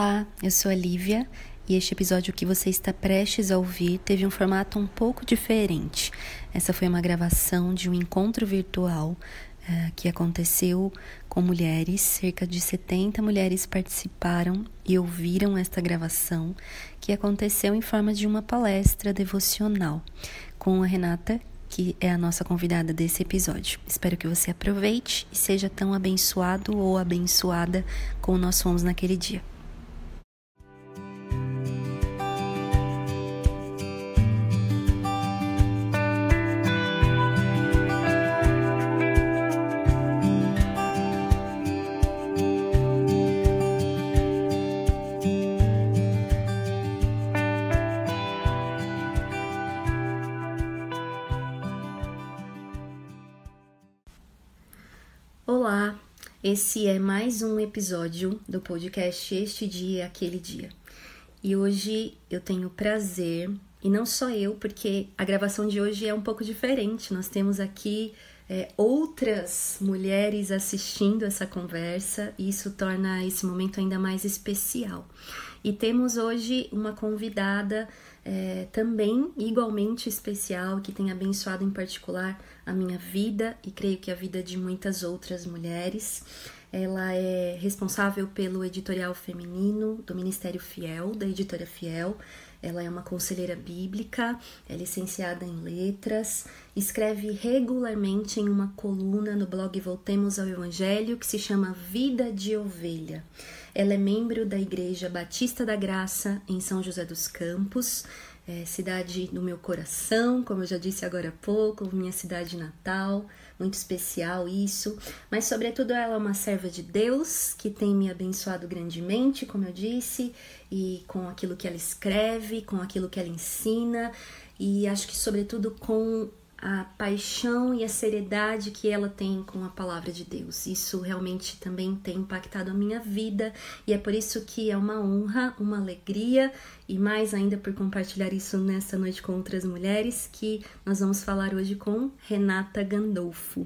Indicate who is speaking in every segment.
Speaker 1: Olá, eu sou a Lívia e este episódio que você está prestes a ouvir teve um formato um pouco diferente. Essa foi uma gravação de um encontro virtual uh, que aconteceu com mulheres. Cerca de 70 mulheres participaram e ouviram esta gravação, que aconteceu em forma de uma palestra devocional com a Renata, que é a nossa convidada desse episódio. Espero que você aproveite e seja tão abençoado ou abençoada como nós fomos naquele dia. Olá, esse é mais um episódio do podcast Este Dia, Aquele Dia. E hoje eu tenho prazer, e não só eu, porque a gravação de hoje é um pouco diferente. Nós temos aqui é, outras mulheres assistindo essa conversa, e isso torna esse momento ainda mais especial. E temos hoje uma convidada é, também igualmente especial, que tem abençoado em particular a minha vida e creio que a vida de muitas outras mulheres. Ela é responsável pelo editorial feminino do Ministério Fiel, da editora Fiel. Ela é uma conselheira bíblica, é licenciada em letras, escreve regularmente em uma coluna no blog Voltemos ao Evangelho que se chama Vida de Ovelha. Ela é membro da Igreja Batista da Graça em São José dos Campos é, cidade do meu coração, como eu já disse agora há pouco, minha cidade natal, muito especial isso, mas sobretudo ela é uma serva de Deus que tem me abençoado grandemente, como eu disse, e com aquilo que ela escreve, com aquilo que ela ensina, e acho que sobretudo com a paixão e a seriedade que ela tem com a palavra de Deus. Isso realmente também tem impactado a minha vida e é por isso que é uma honra, uma alegria e mais ainda por compartilhar isso nessa noite com outras mulheres que nós vamos falar hoje com Renata Gandolfo.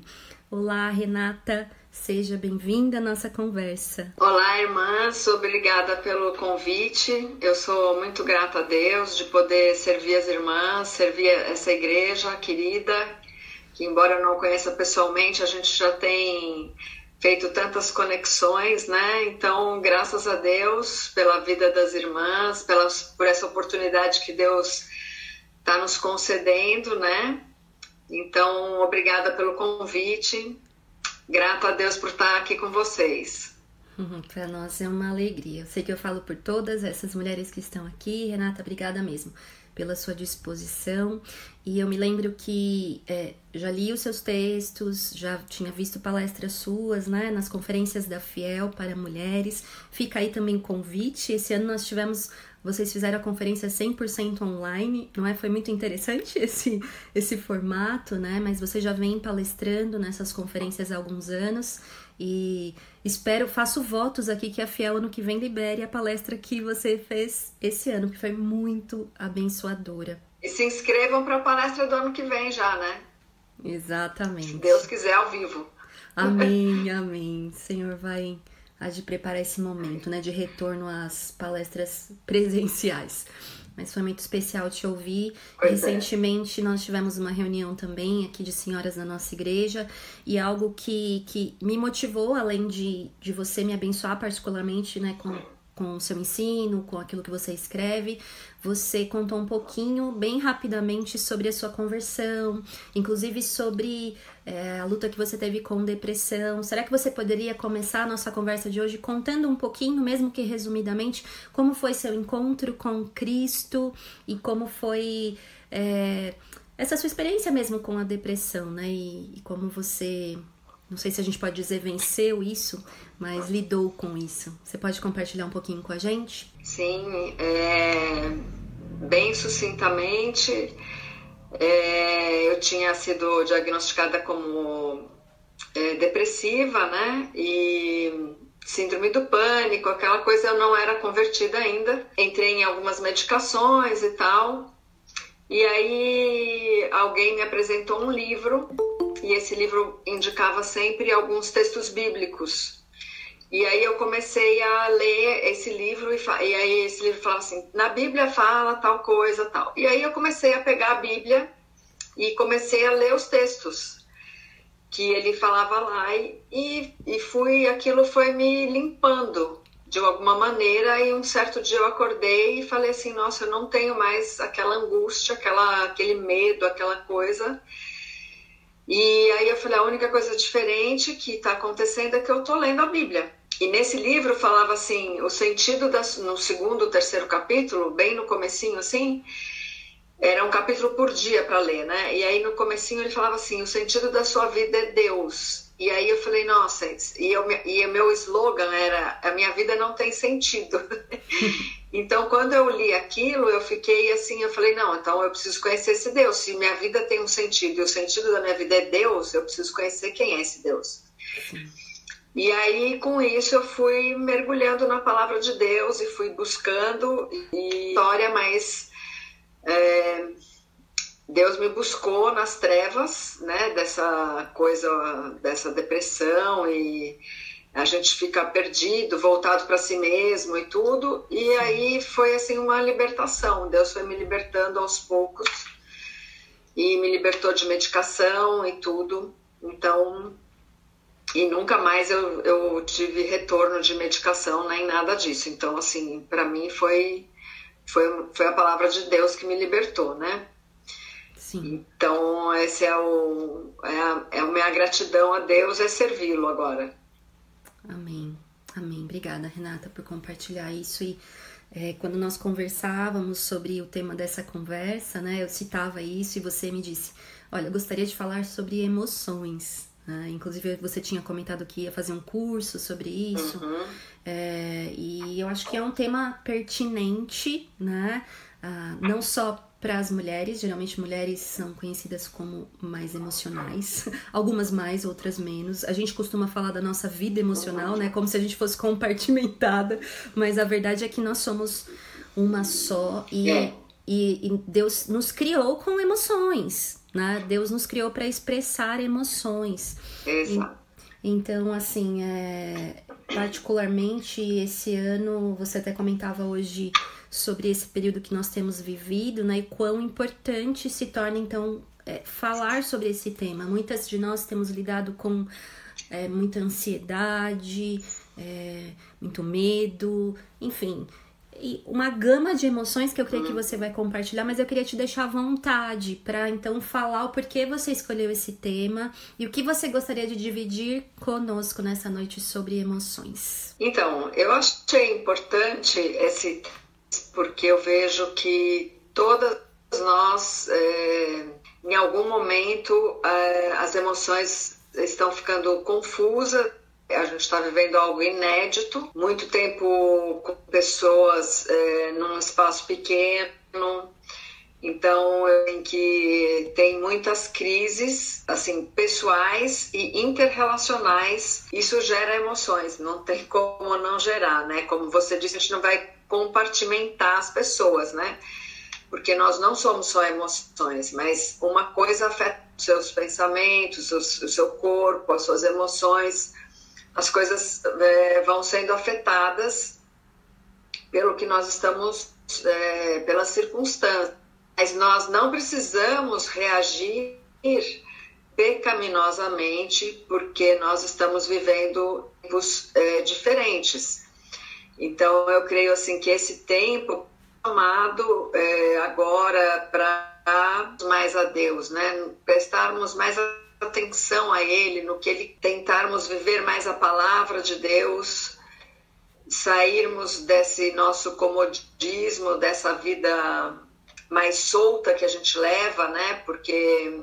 Speaker 1: Olá, Renata. Seja bem-vinda à nossa conversa.
Speaker 2: Olá, irmãs, obrigada pelo convite. Eu sou muito grata a Deus de poder servir as irmãs, servir essa igreja querida, que embora eu não conheça pessoalmente, a gente já tem feito tantas conexões, né? Então, graças a Deus pela vida das irmãs, pelas, por essa oportunidade que Deus está nos concedendo, né? Então, obrigada pelo convite. Grata a Deus por estar aqui com vocês.
Speaker 1: Para nós é uma alegria. Eu sei que eu falo por todas essas mulheres que estão aqui. Renata, obrigada mesmo pela sua disposição. E eu me lembro que é, já li os seus textos, já tinha visto palestras suas, né, nas conferências da Fiel para mulheres. Fica aí também convite. Esse ano nós tivemos vocês fizeram a conferência 100% online, não é? Foi muito interessante esse, esse formato, né? Mas você já vem palestrando nessas conferências há alguns anos e espero, faço votos aqui que a Fiel ano que vem libere a palestra que você fez esse ano, que foi muito abençoadora.
Speaker 2: E se inscrevam para a palestra do ano que vem já, né?
Speaker 1: Exatamente.
Speaker 2: Se Deus quiser, ao vivo.
Speaker 1: Amém, amém. O Senhor vai a de preparar esse momento, né, de retorno às palestras presenciais. Mas foi muito especial te ouvir. Pois é. Recentemente é. nós tivemos uma reunião também aqui de senhoras da nossa igreja e algo que, que me motivou, além de, de você me abençoar particularmente, né, com com o seu ensino, com aquilo que você escreve. Você contou um pouquinho, bem rapidamente, sobre a sua conversão, inclusive sobre é, a luta que você teve com depressão. Será que você poderia começar a nossa conversa de hoje contando um pouquinho, mesmo que resumidamente, como foi seu encontro com Cristo e como foi é, essa sua experiência mesmo com a depressão, né? E, e como você não sei se a gente pode dizer venceu isso, mas lidou com isso. Você pode compartilhar um pouquinho com a gente?
Speaker 2: Sim, é, bem sucintamente, é, eu tinha sido diagnosticada como é, depressiva, né? E síndrome do pânico, aquela coisa eu não era convertida ainda. Entrei em algumas medicações e tal. E aí alguém me apresentou um livro e esse livro indicava sempre alguns textos bíblicos. E aí eu comecei a ler esse livro e, e aí esse livro falava assim, na Bíblia fala tal coisa, tal. E aí eu comecei a pegar a Bíblia e comecei a ler os textos que ele falava lá e, e fui, aquilo foi me limpando de alguma maneira e um certo dia eu acordei e falei assim, nossa, eu não tenho mais aquela angústia, aquela, aquele medo, aquela coisa. E aí eu falei, a única coisa diferente que está acontecendo é que eu estou lendo a Bíblia. E nesse livro falava assim, o sentido das, no segundo, terceiro capítulo, bem no comecinho assim, era um capítulo por dia para ler, né? E aí no comecinho ele falava assim, o sentido da sua vida é Deus. E aí eu falei, nossa, e, eu, e o meu slogan era, a minha vida não tem sentido. então quando eu li aquilo, eu fiquei assim, eu falei, não, então eu preciso conhecer esse Deus. Se minha vida tem um sentido e o sentido da minha vida é Deus, eu preciso conhecer quem é esse Deus. E aí, com isso, eu fui mergulhando na palavra de Deus e fui buscando e história mais é, Deus me buscou nas trevas, né, dessa coisa, dessa depressão e a gente fica perdido, voltado para si mesmo e tudo. E aí foi assim uma libertação. Deus foi me libertando aos poucos e me libertou de medicação e tudo. Então, e nunca mais eu, eu tive retorno de medicação nem nada disso. Então, assim, para mim foi foi, foi a palavra de Deus que me libertou, né? Sim. Então, esse é o é a, é a minha gratidão a Deus é servi-lo agora.
Speaker 1: Amém. Amém. Obrigada, Renata, por compartilhar isso e é, quando nós conversávamos sobre o tema dessa conversa, né, eu citava isso e você me disse: Olha, eu gostaria de falar sobre emoções. Né? Inclusive, você tinha comentado que ia fazer um curso sobre isso. Uhum. É, e eu acho que é um tema pertinente, né? Ah, não só para as mulheres, geralmente mulheres são conhecidas como mais emocionais, algumas mais, outras menos. A gente costuma falar da nossa vida emocional, né? Como se a gente fosse compartimentada, mas a verdade é que nós somos uma só e, é. e, e Deus nos criou com emoções, né? Deus nos criou para expressar emoções.
Speaker 2: Exato.
Speaker 1: Então, assim, é, particularmente esse ano, você até comentava hoje sobre esse período que nós temos vivido, né? E quão importante se torna, então, é, falar sobre esse tema. Muitas de nós temos lidado com é, muita ansiedade, é, muito medo, enfim, e uma gama de emoções que eu creio que você vai compartilhar, mas eu queria te deixar à vontade para então falar o porquê você escolheu esse tema e o que você gostaria de dividir conosco nessa noite sobre emoções.
Speaker 2: Então, eu achei importante esse porque eu vejo que todas nós, é, em algum momento, é, as emoções estão ficando confusas a gente está vivendo algo inédito, muito tempo com pessoas é, num espaço pequeno, então, em que tem muitas crises, assim, pessoais e interrelacionais. Isso gera emoções, não tem como não gerar, né? Como você disse, a gente não vai compartimentar as pessoas, né? Porque nós não somos só emoções, mas uma coisa afeta os seus pensamentos, o seu corpo, as suas emoções as coisas é, vão sendo afetadas pelo que nós estamos, é, pelas circunstâncias. Mas nós não precisamos reagir pecaminosamente porque nós estamos vivendo tempos é, diferentes. Então, eu creio assim que esse tempo chamado é, agora para mais a Deus, né? Prestarmos mais atenção a Ele, no que Ele tentarmos viver mais a palavra de Deus, sairmos desse nosso comodismo, dessa vida mais solta que a gente leva, né? Porque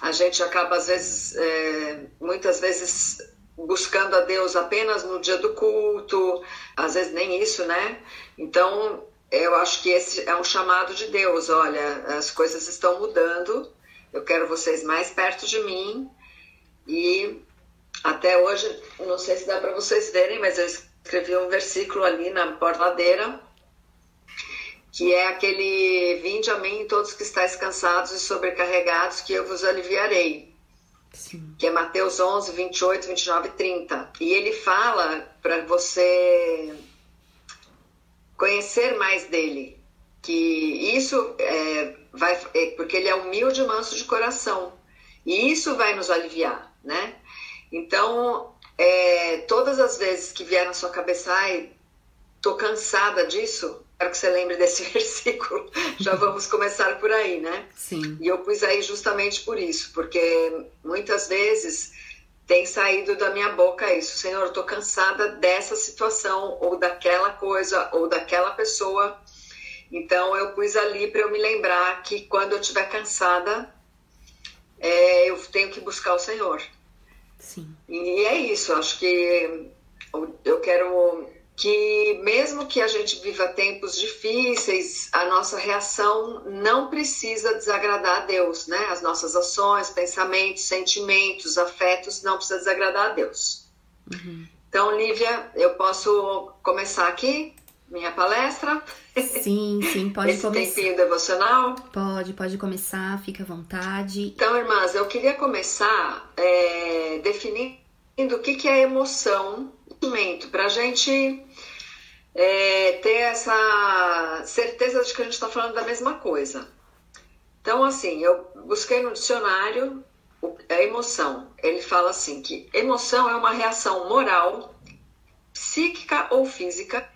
Speaker 2: a gente acaba às vezes, é, muitas vezes buscando a Deus apenas no dia do culto, às vezes nem isso, né? Então, eu acho que esse é um chamado de Deus. Olha, as coisas estão mudando, eu quero vocês mais perto de mim. E até hoje, não sei se dá para vocês verem, mas eu escrevi um versículo ali na portadeira, que é aquele: Vinde a mim, todos que estáis cansados e sobrecarregados, que eu vos aliviarei. Sim. que é Mateus 11, 28, 29 e 30. E ele fala para você conhecer mais dele, que isso é, vai, é, porque ele é humilde e manso de coração, e isso vai nos aliviar, né? Então, é, todas as vezes que vier na sua cabeça, ai, tô cansada disso, Quero que você lembre desse versículo. Já vamos começar por aí, né?
Speaker 1: Sim.
Speaker 2: E eu pus aí justamente por isso, porque muitas vezes tem saído da minha boca isso, Senhor, eu tô cansada dessa situação ou daquela coisa ou daquela pessoa. Então eu pus ali para eu me lembrar que quando eu estiver cansada, é, eu tenho que buscar o Senhor.
Speaker 1: Sim.
Speaker 2: E é isso. Acho que eu quero que mesmo que a gente viva tempos difíceis, a nossa reação não precisa desagradar a Deus, né? As nossas ações, pensamentos, sentimentos, afetos não precisa desagradar a Deus. Uhum. Então, Lívia, eu posso começar aqui minha palestra?
Speaker 1: Sim, sim, pode
Speaker 2: Esse
Speaker 1: começar.
Speaker 2: Esse tempinho devocional?
Speaker 1: Pode, pode começar, fica à vontade.
Speaker 2: Então, irmãs, eu queria começar é, definindo o que, que é emoção para a gente é, ter essa certeza de que a gente está falando da mesma coisa. Então, assim, eu busquei no dicionário a emoção. Ele fala assim que emoção é uma reação moral, psíquica ou física,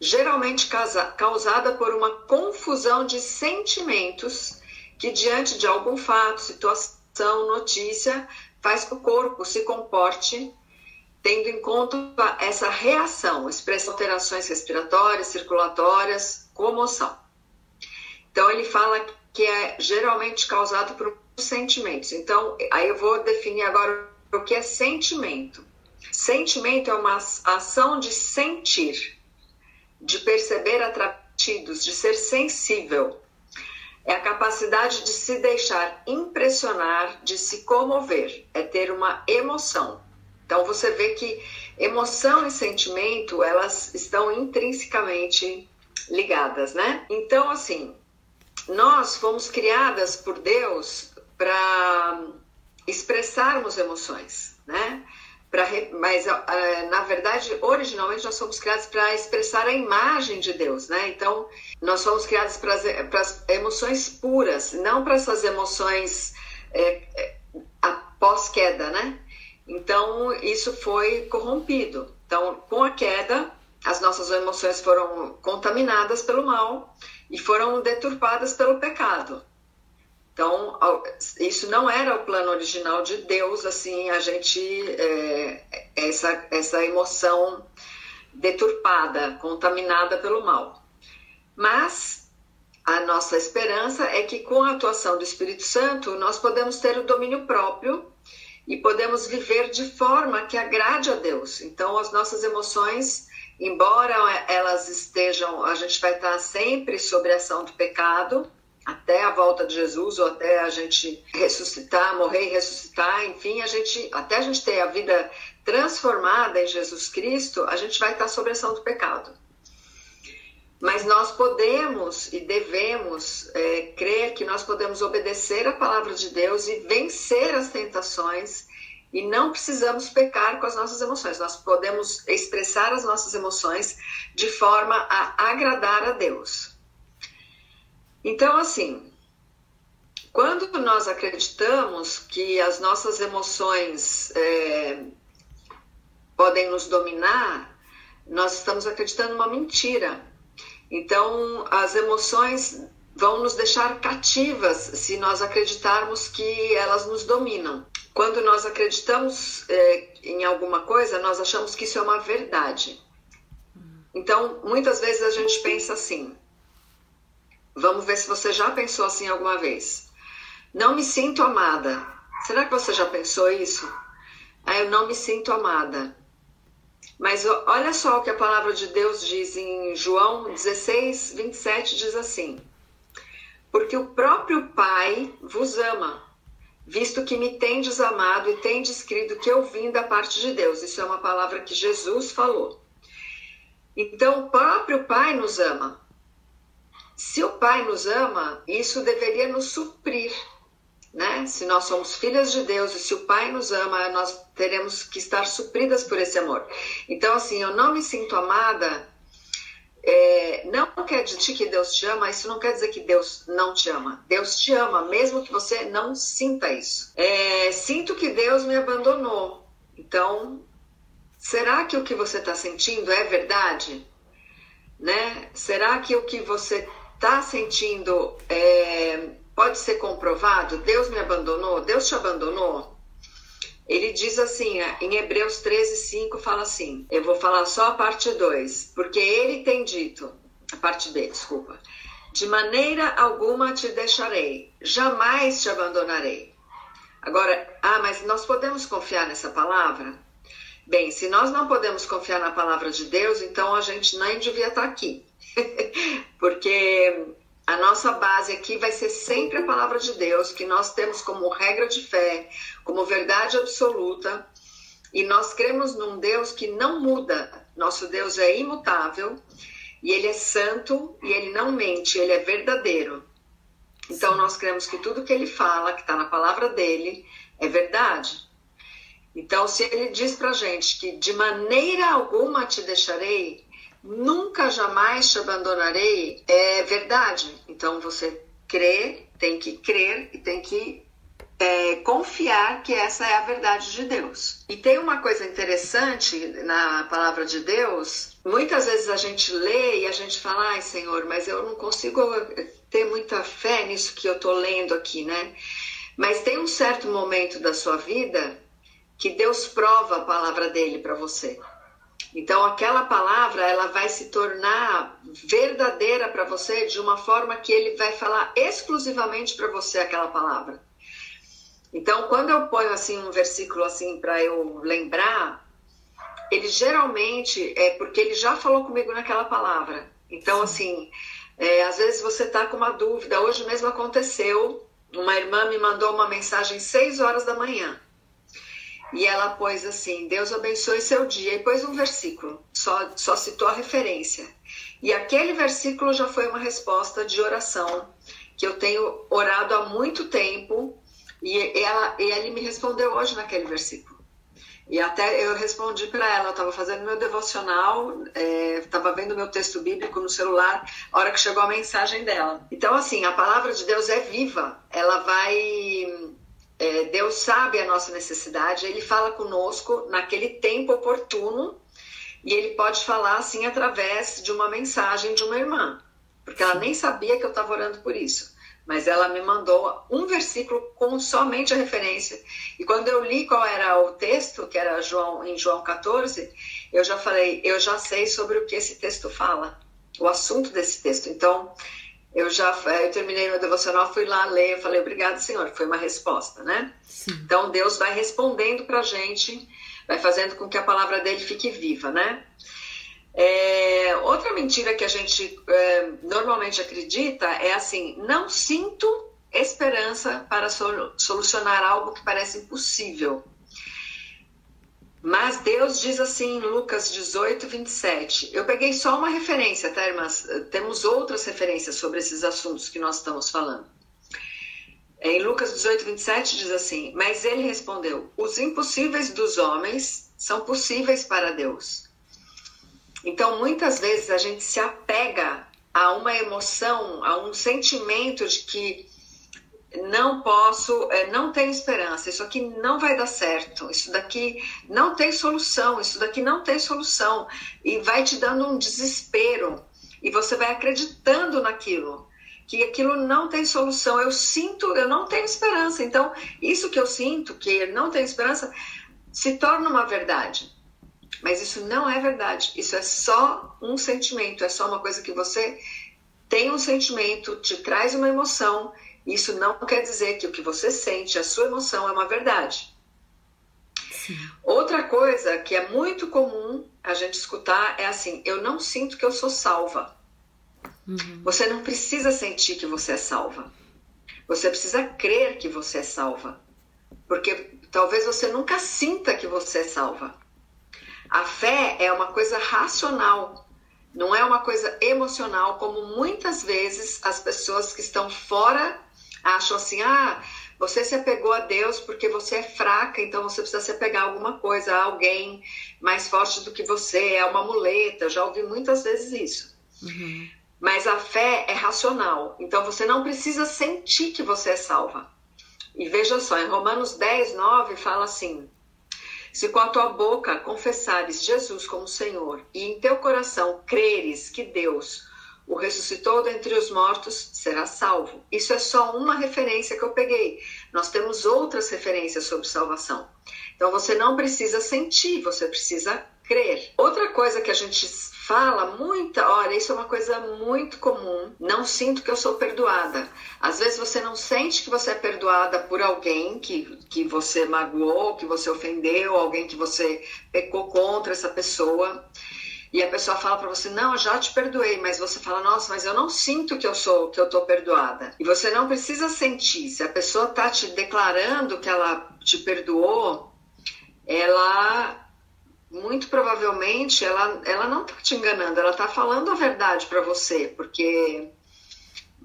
Speaker 2: geralmente causada por uma confusão de sentimentos que diante de algum fato, situação, notícia, faz que o corpo se comporte tendo em conta essa reação, expressa alterações respiratórias, circulatórias, comoção. Então, ele fala que é geralmente causado por sentimentos. Então, aí eu vou definir agora o que é sentimento. Sentimento é uma ação de sentir, de perceber atrativos, de ser sensível. É a capacidade de se deixar impressionar, de se comover, é ter uma emoção. Então você vê que emoção e sentimento, elas estão intrinsecamente ligadas, né? Então assim, nós fomos criadas por Deus para expressarmos emoções, né? Pra, mas uh, na verdade, originalmente nós fomos criados para expressar a imagem de Deus, né? Então nós fomos criados para as emoções puras, não para essas emoções é, é, após queda, né? Então, isso foi corrompido. Então, com a queda, as nossas emoções foram contaminadas pelo mal e foram deturpadas pelo pecado. Então, isso não era o plano original de Deus, assim, a gente, é, essa, essa emoção deturpada, contaminada pelo mal. Mas a nossa esperança é que com a atuação do Espírito Santo, nós podemos ter o domínio próprio e podemos viver de forma que agrade a Deus. Então, as nossas emoções, embora elas estejam, a gente vai estar sempre sob a ação do pecado, até a volta de Jesus ou até a gente ressuscitar, morrer e ressuscitar, enfim, a gente até a gente ter a vida transformada em Jesus Cristo, a gente vai estar sob a ação do pecado. Mas nós podemos e devemos é, crer que nós podemos obedecer a palavra de Deus e vencer as tentações e não precisamos pecar com as nossas emoções. Nós podemos expressar as nossas emoções de forma a agradar a Deus. Então, assim, quando nós acreditamos que as nossas emoções é, podem nos dominar, nós estamos acreditando uma mentira então, as emoções vão nos deixar cativas se nós acreditarmos que elas nos dominam. Quando nós acreditamos é, em alguma coisa, nós achamos que isso é uma verdade. Então, muitas vezes a gente pensa assim. Vamos ver se você já pensou assim alguma vez. Não me sinto amada. Será que você já pensou isso? Ah, eu não me sinto amada. Mas olha só o que a palavra de Deus diz em João 16, 27, diz assim: Porque o próprio Pai vos ama, visto que me tendes amado e tendes crido que eu vim da parte de Deus. Isso é uma palavra que Jesus falou. Então, o próprio Pai nos ama. Se o Pai nos ama, isso deveria nos suprir né? Se nós somos filhas de Deus e se o Pai nos ama, nós teremos que estar supridas por esse amor. Então, assim, eu não me sinto amada. É, não quer dizer que Deus te ama, isso não quer dizer que Deus não te ama. Deus te ama, mesmo que você não sinta isso. É, sinto que Deus me abandonou. Então, será que o que você está sentindo é verdade? Né? Será que o que você está sentindo é, pode ser comprovado? Deus me abandonou? Deus te abandonou? Ele diz assim, em Hebreus 13, 5, fala assim: eu vou falar só a parte 2, porque ele tem dito, a parte B, desculpa, de maneira alguma te deixarei, jamais te abandonarei. Agora, ah, mas nós podemos confiar nessa palavra? Bem, se nós não podemos confiar na palavra de Deus, então a gente nem devia estar aqui. Porque a nossa base aqui vai ser sempre a palavra de Deus, que nós temos como regra de fé, como verdade absoluta, e nós cremos num Deus que não muda. Nosso Deus é imutável, e ele é santo, e ele não mente, ele é verdadeiro. Então nós cremos que tudo que ele fala, que está na palavra dele, é verdade. Então, se ele diz pra gente que de maneira alguma te deixarei, nunca jamais te abandonarei é verdade. Então você crê, tem que crer e tem que é, confiar que essa é a verdade de Deus. E tem uma coisa interessante na palavra de Deus. Muitas vezes a gente lê e a gente fala, ai Senhor, mas eu não consigo ter muita fé nisso que eu tô lendo aqui, né? Mas tem um certo momento da sua vida que Deus prova a palavra dele para você. Então aquela palavra ela vai se tornar verdadeira para você de uma forma que ele vai falar exclusivamente para você aquela palavra. Então quando eu ponho assim um versículo assim para eu lembrar, ele geralmente é porque ele já falou comigo naquela palavra. Então assim, é, às vezes você está com uma dúvida. Hoje mesmo aconteceu. Uma irmã me mandou uma mensagem às 6 horas da manhã. E ela pôs assim: Deus abençoe seu dia, e pôs um versículo, só, só citou a referência. E aquele versículo já foi uma resposta de oração que eu tenho orado há muito tempo, e, ela, e ele me respondeu hoje naquele versículo. E até eu respondi para ela, eu estava fazendo meu devocional, estava é, vendo meu texto bíblico no celular, a hora que chegou a mensagem dela. Então, assim, a palavra de Deus é viva, ela vai é, Deus sabe a nossa necessidade, Ele fala conosco naquele tempo oportuno e Ele pode falar assim através de uma mensagem de uma irmã, porque ela nem sabia que eu estava orando por isso, mas ela me mandou um versículo com somente a referência. E quando eu li qual era o texto, que era João em João 14, eu já falei, eu já sei sobre o que esse texto fala, o assunto desse texto. Então, eu já eu terminei meu devocional, fui lá ler, eu falei, obrigado, Senhor, foi uma resposta, né? Sim. Então Deus vai respondendo para a gente, vai fazendo com que a palavra dele fique viva, né? É, outra mentira que a gente é, normalmente acredita é assim: não sinto esperança para solucionar algo que parece impossível. Mas Deus diz assim em Lucas 18, 27. Eu peguei só uma referência, tá, irmãs? Temos outras referências sobre esses assuntos que nós estamos falando. Em Lucas 18, 27 diz assim: Mas ele respondeu: Os impossíveis dos homens são possíveis para Deus. Então, muitas vezes a gente se apega a uma emoção, a um sentimento de que não posso, é, não tenho esperança, isso aqui não vai dar certo, isso daqui não tem solução, isso daqui não tem solução, e vai te dando um desespero, e você vai acreditando naquilo, que aquilo não tem solução. Eu sinto, eu não tenho esperança, então isso que eu sinto, que não tenho esperança, se torna uma verdade. Mas isso não é verdade, isso é só um sentimento, é só uma coisa que você tem um sentimento, te traz uma emoção Isso não quer dizer que o que você sente, a sua emoção, é uma verdade. Sim. Outra coisa que é muito comum a gente escutar é assim: eu não sinto que eu sou salva. Uhum. Você não precisa sentir que você é salva. Você precisa crer que você é salva. Porque talvez você nunca sinta que você é salva. A fé é uma coisa racional, não é uma coisa emocional, como muitas vezes as pessoas que estão fora acham assim: ah, você se apegou a Deus porque você é fraca, então você precisa se apegar a alguma coisa, a alguém mais forte do que você, é uma muleta. Eu já ouvi muitas vezes isso. Uhum. Mas a fé é racional, então você não precisa sentir que você é salva. E veja só, em Romanos 10, 9 fala assim: Se com a tua boca confessares Jesus como Senhor e em teu coração creres que Deus o ressuscitou dentre os mortos, será salvo. Isso é só uma referência que eu peguei. Nós temos outras referências sobre salvação. Então você não precisa sentir, você precisa crer. Outra coisa que a gente fala muita, olha, isso é uma coisa muito comum. Não sinto que eu sou perdoada. Às vezes você não sente que você é perdoada por alguém que, que você magoou, que você ofendeu, alguém que você pecou contra essa pessoa e a pessoa fala para você, não, eu já te perdoei, mas você fala, nossa, mas eu não sinto que eu sou, que eu tô perdoada. E você não precisa sentir. Se a pessoa tá te declarando que ela te perdoou, ela muito provavelmente ela, ela não tá te enganando, ela tá falando a verdade para você, porque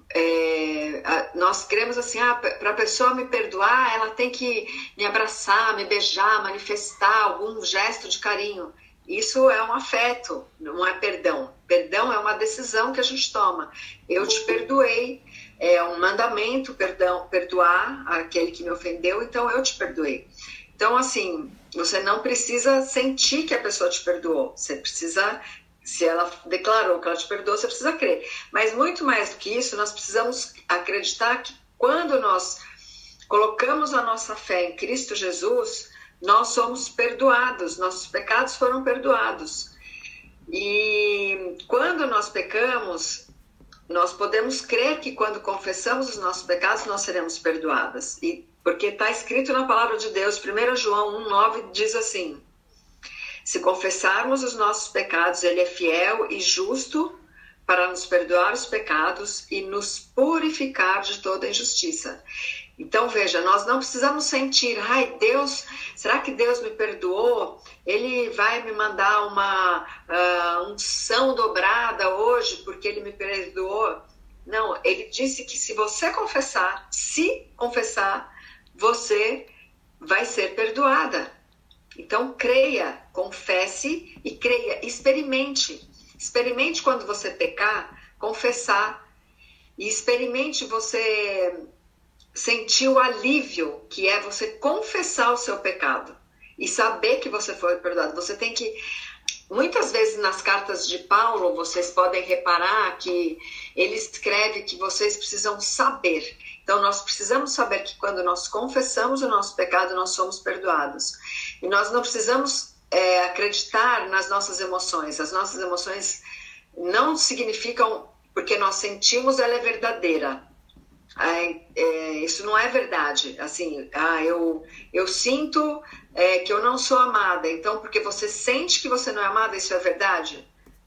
Speaker 2: é, nós queremos assim, ah, para a pessoa me perdoar, ela tem que me abraçar, me beijar, manifestar algum gesto de carinho. Isso é um afeto, não é perdão. Perdão é uma decisão que a gente toma. Eu te perdoei, é um mandamento, perdão, perdoar aquele que me ofendeu, então eu te perdoei. Então, assim, você não precisa sentir que a pessoa te perdoou. Você precisa, se ela declarou que ela te perdoou, você precisa crer. Mas muito mais do que isso, nós precisamos acreditar que quando nós colocamos a nossa fé em Cristo Jesus, nós somos perdoados, nossos pecados foram perdoados. E quando nós pecamos, nós podemos crer que quando confessamos os nossos pecados, nós seremos perdoadas. E porque está escrito na palavra de Deus, 1 João 1,9 diz assim: Se confessarmos os nossos pecados, Ele é fiel e justo para nos perdoar os pecados e nos purificar de toda injustiça. Então, veja, nós não precisamos sentir, ai, Deus, será que Deus me perdoou? Ele vai me mandar uma uh, unção dobrada hoje porque ele me perdoou? Não, ele disse que se você confessar, se confessar, você vai ser perdoada. Então, creia, confesse e creia, experimente. Experimente quando você pecar, confessar. E experimente você sentir o alívio que é você confessar o seu pecado e saber que você foi perdoado. Você tem que. Muitas vezes nas cartas de Paulo, vocês podem reparar que ele escreve que vocês precisam saber. Então, nós precisamos saber que quando nós confessamos o nosso pecado, nós somos perdoados. E nós não precisamos é, acreditar nas nossas emoções. As nossas emoções não significam, porque nós sentimos, ela é verdadeira é, isso não é verdade. Assim, ah, eu, eu sinto é, que eu não sou amada. Então, porque você sente que você não é amada, isso é verdade?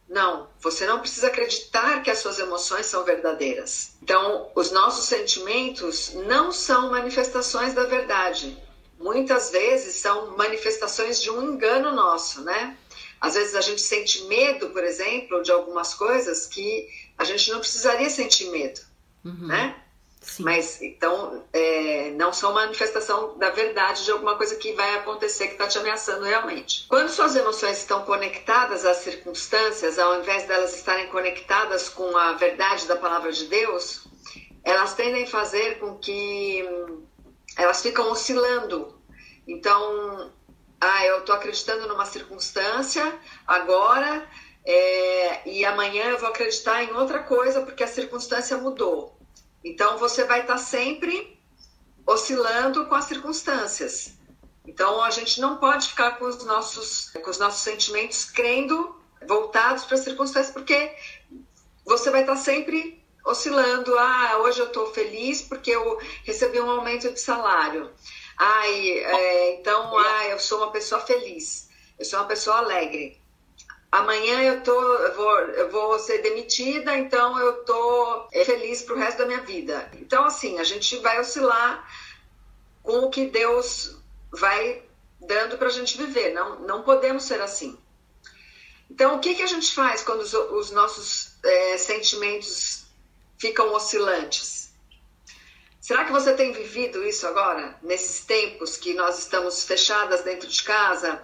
Speaker 2: Não, você não precisa acreditar que as suas emoções são verdadeiras. Então, os nossos sentimentos não são manifestações da verdade. Muitas vezes são manifestações de um engano nosso, né? Às vezes a gente sente medo, por exemplo, de algumas coisas que a gente não precisaria sentir medo, uhum. né? Sim. Mas então é, não são manifestação da verdade de alguma coisa que vai acontecer que está te ameaçando realmente. Quando suas emoções estão conectadas às circunstâncias, ao invés delas estarem conectadas com a verdade da palavra de Deus, elas tendem a fazer com que hum, elas ficam oscilando. Então, ah, eu estou acreditando numa circunstância agora é, e amanhã eu vou acreditar em outra coisa porque a circunstância mudou. Então você vai estar sempre oscilando com as circunstâncias. Então a gente não pode ficar com os nossos, com os nossos sentimentos crendo voltados para as circunstâncias, porque você vai estar sempre oscilando. Ah, hoje eu estou feliz porque eu recebi um aumento de salário. Ai, é, então, ah, eu sou uma pessoa feliz. Eu sou uma pessoa alegre. Amanhã eu, tô, eu, vou, eu vou ser demitida, então eu tô feliz pro resto da minha vida. Então, assim, a gente vai oscilar com o que Deus vai dando para a gente viver. Não, não podemos ser assim. Então, o que, que a gente faz quando os, os nossos é, sentimentos ficam oscilantes? Será que você tem vivido isso agora, nesses tempos que nós estamos fechadas dentro de casa?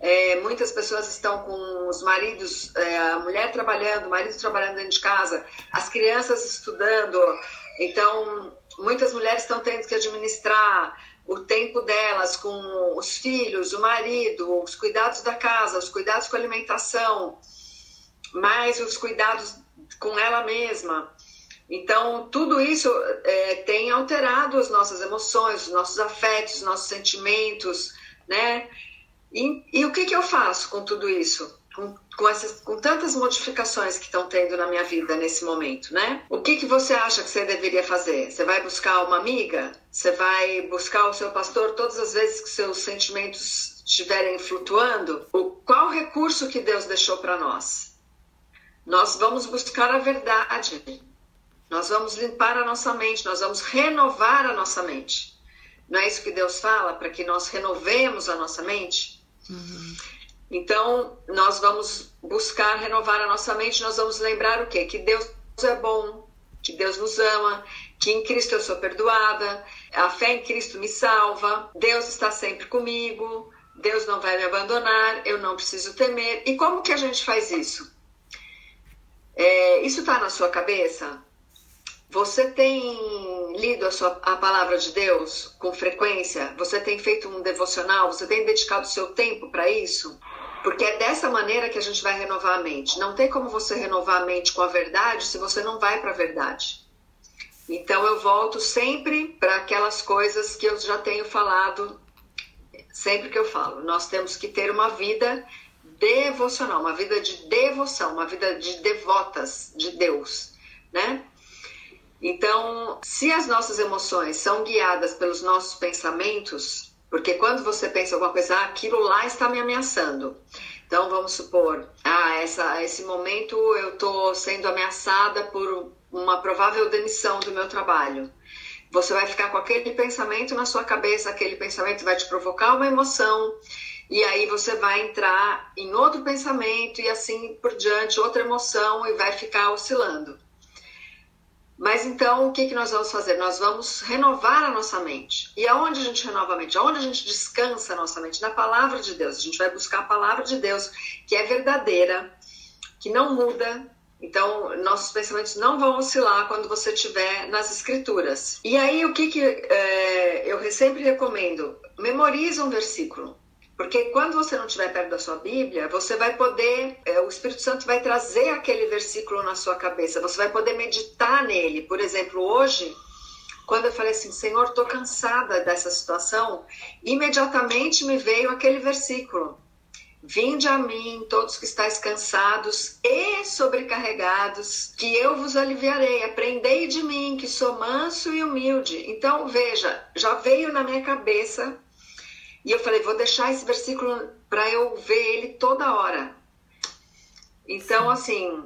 Speaker 2: É, muitas pessoas estão com os maridos, é, a mulher trabalhando, o marido trabalhando dentro de casa, as crianças estudando. Então, muitas mulheres estão tendo que administrar o tempo delas com os filhos, o marido, os cuidados da casa, os cuidados com a alimentação, mais os cuidados com ela mesma. Então, tudo isso é, tem alterado as nossas emoções, os nossos afetos, os nossos sentimentos, né? E, e o que, que eu faço com tudo isso? Com, com, essas, com tantas modificações que estão tendo na minha vida nesse momento, né? O que, que você acha que você deveria fazer? Você vai buscar uma amiga? Você vai buscar o seu pastor todas as vezes que seus sentimentos estiverem flutuando? O, qual recurso que Deus deixou para nós? Nós vamos buscar a verdade. Nós vamos limpar a nossa mente, nós vamos renovar a nossa mente. Não é isso que Deus fala? Para que nós renovemos a nossa mente? Uhum. Então, nós vamos buscar renovar a nossa mente, nós vamos lembrar o quê? Que Deus é bom, que Deus nos ama, que em Cristo eu sou perdoada, a fé em Cristo me salva, Deus está sempre comigo, Deus não vai me abandonar, eu não preciso temer. E como que a gente faz isso? É, isso está na sua cabeça? Você tem lido a, sua, a palavra de Deus com frequência? Você tem feito um devocional? Você tem dedicado seu tempo para isso? Porque é dessa maneira que a gente vai renovar a mente. Não tem como você renovar a mente com a verdade se você não vai para a verdade. Então eu volto sempre para aquelas coisas que eu já tenho falado sempre que eu falo. Nós temos que ter uma vida devocional, uma vida de devoção, uma vida de devotas de Deus, né? Então, se as nossas emoções são guiadas pelos nossos pensamentos, porque quando você pensa alguma coisa, ah, aquilo lá está me ameaçando. Então, vamos supor, ah, essa, esse momento eu estou sendo ameaçada por uma provável demissão do meu trabalho. Você vai ficar com aquele pensamento na sua cabeça, aquele pensamento vai te provocar uma emoção, e aí você vai entrar em outro pensamento e assim por diante, outra emoção, e vai ficar oscilando. Mas então, o que, que nós vamos fazer? Nós vamos renovar a nossa mente. E aonde a gente renova a mente? Aonde a gente descansa a nossa mente? Na palavra de Deus. A gente vai buscar a palavra de Deus, que é verdadeira, que não muda. Então, nossos pensamentos não vão oscilar quando você estiver nas escrituras. E aí, o que, que é, eu sempre recomendo? Memoriza um versículo. Porque quando você não estiver perto da sua Bíblia, você vai poder, é, o Espírito Santo vai trazer aquele versículo na sua cabeça, você vai poder meditar nele. Por exemplo, hoje, quando eu falei assim, Senhor, estou cansada dessa situação, imediatamente me veio aquele versículo. Vinde a mim, todos que estáis cansados e sobrecarregados, que eu vos aliviarei. Aprendei de mim, que sou manso e humilde. Então, veja, já veio na minha cabeça e eu falei, vou deixar esse versículo para eu ver ele toda hora. Então, assim,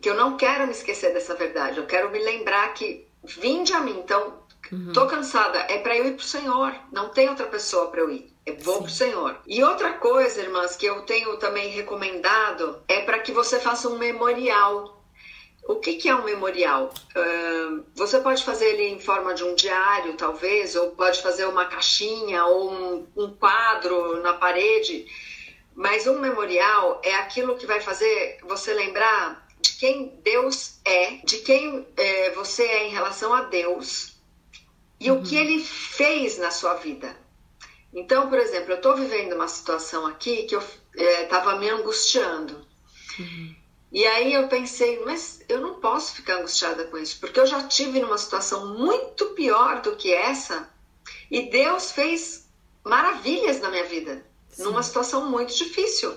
Speaker 2: que eu não quero me esquecer dessa verdade. Eu quero me lembrar que vinde a mim. Então, uhum. tô cansada. É para eu ir pro Senhor. Não tem outra pessoa para eu ir. Eu vou Sim. pro Senhor. E outra coisa, irmãs, que eu tenho também recomendado é para que você faça um memorial o que, que é um memorial? Uh, você pode fazer ele em forma de um diário, talvez, ou pode fazer uma caixinha ou um, um quadro na parede. Mas um memorial é aquilo que vai fazer você lembrar de quem Deus é, de quem é, você é em relação a Deus e uhum. o que uhum. ele fez na sua vida. Então, por exemplo, eu estou vivendo uma situação aqui que eu estava é, me angustiando. Uhum. E aí eu pensei, mas eu não posso ficar angustiada com isso, porque eu já tive numa situação muito pior do que essa, e Deus fez maravilhas na minha vida, Sim. numa situação muito difícil.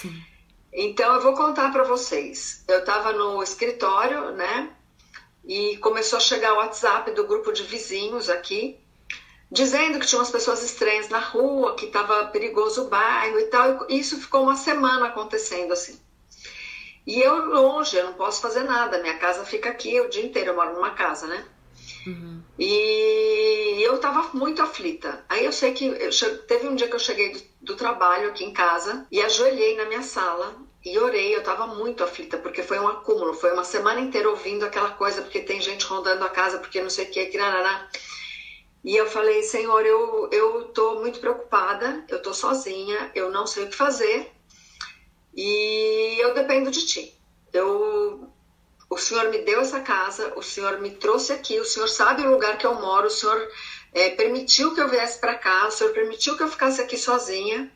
Speaker 2: Sim. Então eu vou contar para vocês. Eu estava no escritório, né? e começou a chegar o WhatsApp do grupo de vizinhos aqui, dizendo que tinha umas pessoas estranhas na rua, que estava perigoso o bairro e tal. E isso ficou uma semana acontecendo assim. E eu longe, eu não posso fazer nada. Minha casa fica aqui o dia inteiro, eu moro numa casa, né? Uhum. E eu tava muito aflita. Aí eu sei que eu che... teve um dia que eu cheguei do, do, trabalho aqui em casa e ajoelhei na minha sala e orei. Eu tava muito aflita porque foi um acúmulo, foi uma semana inteira ouvindo aquela coisa porque tem gente rondando a casa porque não sei o que, que nananá. E eu falei, Senhor, eu, eu tô muito preocupada, eu tô sozinha, eu não sei o que fazer e eu dependo de ti. Eu o Senhor me deu essa casa, o Senhor me trouxe aqui, o Senhor sabe o lugar que eu moro, o Senhor é, permitiu que eu viesse para cá, o Senhor permitiu que eu ficasse aqui sozinha.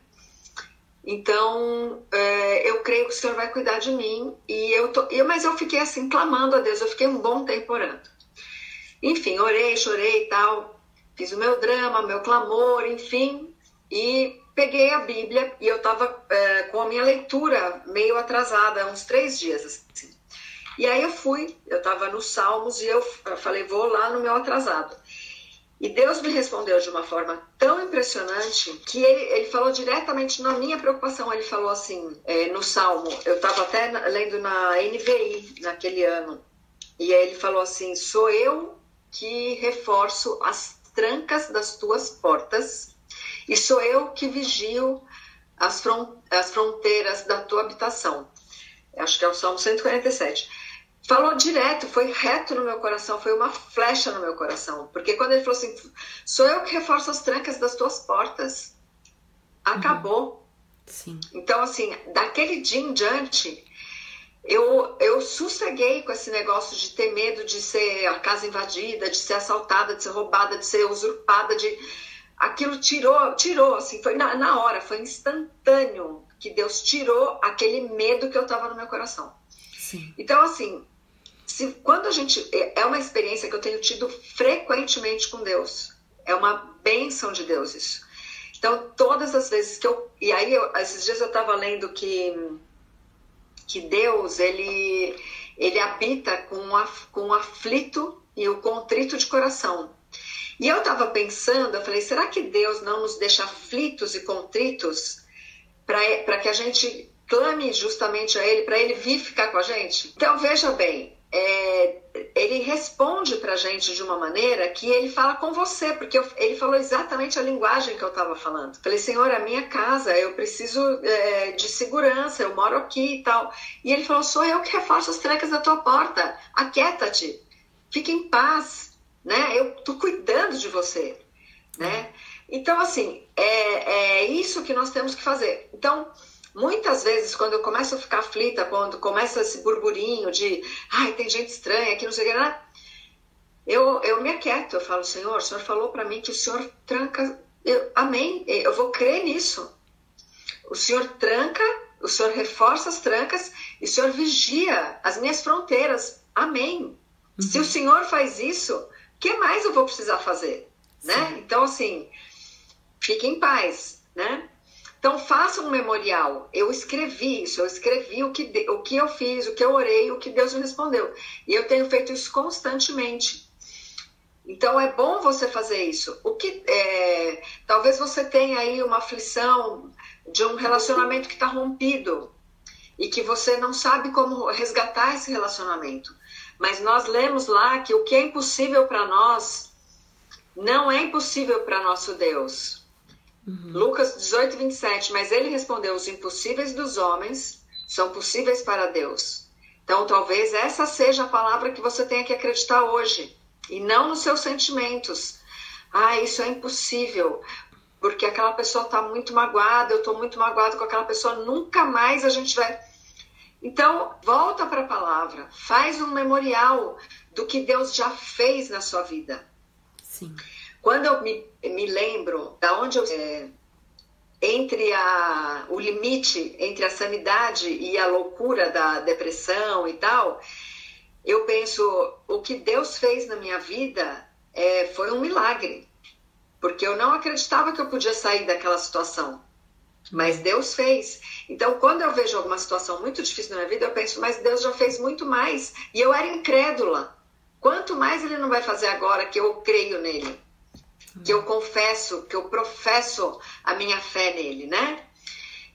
Speaker 2: Então, é, eu creio que o Senhor vai cuidar de mim. E eu tô, eu, mas eu fiquei assim, clamando a Deus, eu fiquei um bom tempo orando. Enfim, orei, chorei e tal, fiz o meu drama, meu clamor, enfim, e peguei a Bíblia e eu estava é, com a minha leitura meio atrasada, uns três dias. Assim. E aí eu fui, eu estava nos Salmos e eu falei, vou lá no meu atrasado. E Deus me respondeu de uma forma tão impressionante que ele, ele falou diretamente na minha preocupação. Ele falou assim, é, no Salmo, eu estava até lendo na NVI naquele ano, e aí ele falou assim: Sou eu que reforço as trancas das tuas portas, e sou eu que vigio as, front as fronteiras da tua habitação. Acho que é o Salmo 147 falou direto, foi reto no meu coração, foi uma flecha no meu coração. Porque quando ele falou assim, sou eu que reforço as trancas das tuas portas. Acabou. Uhum. Sim. Então, assim, daquele dia em diante, eu, eu sosseguei com esse negócio de ter medo de ser a casa invadida, de ser assaltada, de ser roubada, de ser usurpada, de aquilo tirou, tirou, assim, foi na, na hora, foi instantâneo que Deus tirou aquele medo que eu tava no meu coração. Sim. Então, assim, se quando a gente é, é uma experiência que eu tenho tido frequentemente com Deus, é uma bênção de Deus isso. Então todas as vezes que eu e aí eu, esses dias eu estava lendo que que Deus ele ele habita com a, com o aflito e o contrito de coração. E eu estava pensando, eu falei, será que Deus não nos deixa aflitos e contritos para que a gente clame justamente a Ele, para Ele vir ficar com a gente? Então veja bem, é, ele responde para a gente de uma maneira que ele fala com você, porque eu, ele falou exatamente a linguagem que eu estava falando. Falei, Senhor, a minha casa, eu preciso é, de segurança, eu moro aqui e tal. E ele falou, sou eu que reforço as trancas da tua porta, aquieta-te, fique em paz, né? Eu tô cuidando de você, né? Então, assim, é, é isso que nós temos que fazer. Então, Muitas vezes, quando eu começo a ficar aflita, quando começa esse burburinho de, ai, tem gente estranha aqui, não sei o que, né? eu, eu me aquieto, eu falo, Senhor, o Senhor falou para mim que o Senhor tranca, eu, amém, eu vou crer nisso. O Senhor tranca, o Senhor reforça as trancas e o Senhor vigia as minhas fronteiras, amém. Uhum. Se o Senhor faz isso, que mais eu vou precisar fazer? Né? Então, assim, fique em paz, né? Então faça um memorial. Eu escrevi isso, eu escrevi o que, o que eu fiz, o que eu orei, o que Deus me respondeu. E eu tenho feito isso constantemente. Então é bom você fazer isso. O que é, talvez você tenha aí uma aflição de um relacionamento que está rompido e que você não sabe como resgatar esse relacionamento. Mas nós lemos lá que o que é impossível para nós não é impossível para nosso Deus. Uhum. Lucas 18, 27. Mas ele respondeu: Os impossíveis dos homens são possíveis para Deus. Então, talvez essa seja a palavra que você tenha que acreditar hoje, e não nos seus sentimentos. Ah, isso é impossível, porque aquela pessoa está muito magoada, eu estou muito magoado com aquela pessoa, nunca mais a gente vai. Então, volta para a palavra, faz um memorial do que Deus já fez na sua vida. Sim. Quando eu me, me lembro da onde eu. É, entre a, o limite entre a sanidade e a loucura da depressão e tal, eu penso: o que Deus fez na minha vida é, foi um milagre. Porque eu não acreditava que eu podia sair daquela situação. Mas Deus fez. Então, quando eu vejo alguma situação muito difícil na minha vida, eu penso, mas Deus já fez muito mais. E eu era incrédula. quanto mais ele não vai fazer agora que eu creio nele, que eu confesso, que eu professo a minha fé nele, né?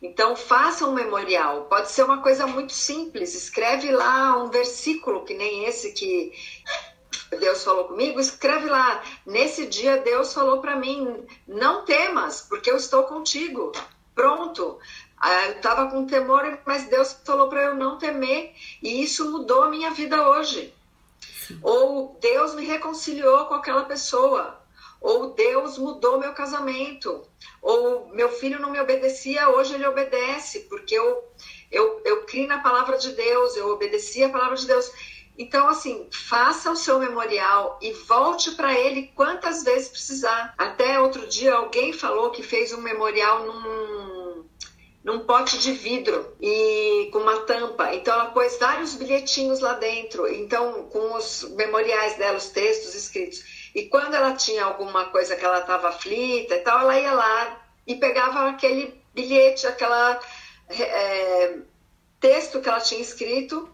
Speaker 2: Então faça um memorial. Pode ser uma coisa muito simples. Escreve lá um versículo que nem esse que Deus falou comigo. Escreve lá. Nesse dia Deus falou para mim: não temas, porque eu estou contigo. Pronto. Ah, eu estava com temor, mas Deus falou para eu não temer e isso mudou a minha vida hoje. Sim. Ou Deus me reconciliou com aquela pessoa ou Deus mudou meu casamento, ou meu filho não me obedecia, hoje ele obedece, porque eu, eu, eu criei na palavra de Deus, eu obedeci a palavra de Deus. Então, assim, faça o seu memorial e volte para ele quantas vezes precisar. Até outro dia alguém falou que fez um memorial num, num pote de vidro e com uma tampa. Então ela pôs vários bilhetinhos lá dentro. Então, com os memoriais dela, os textos escritos. E quando ela tinha alguma coisa que ela estava aflita e tal, ela ia lá e pegava aquele bilhete, aquela é, texto que ela tinha escrito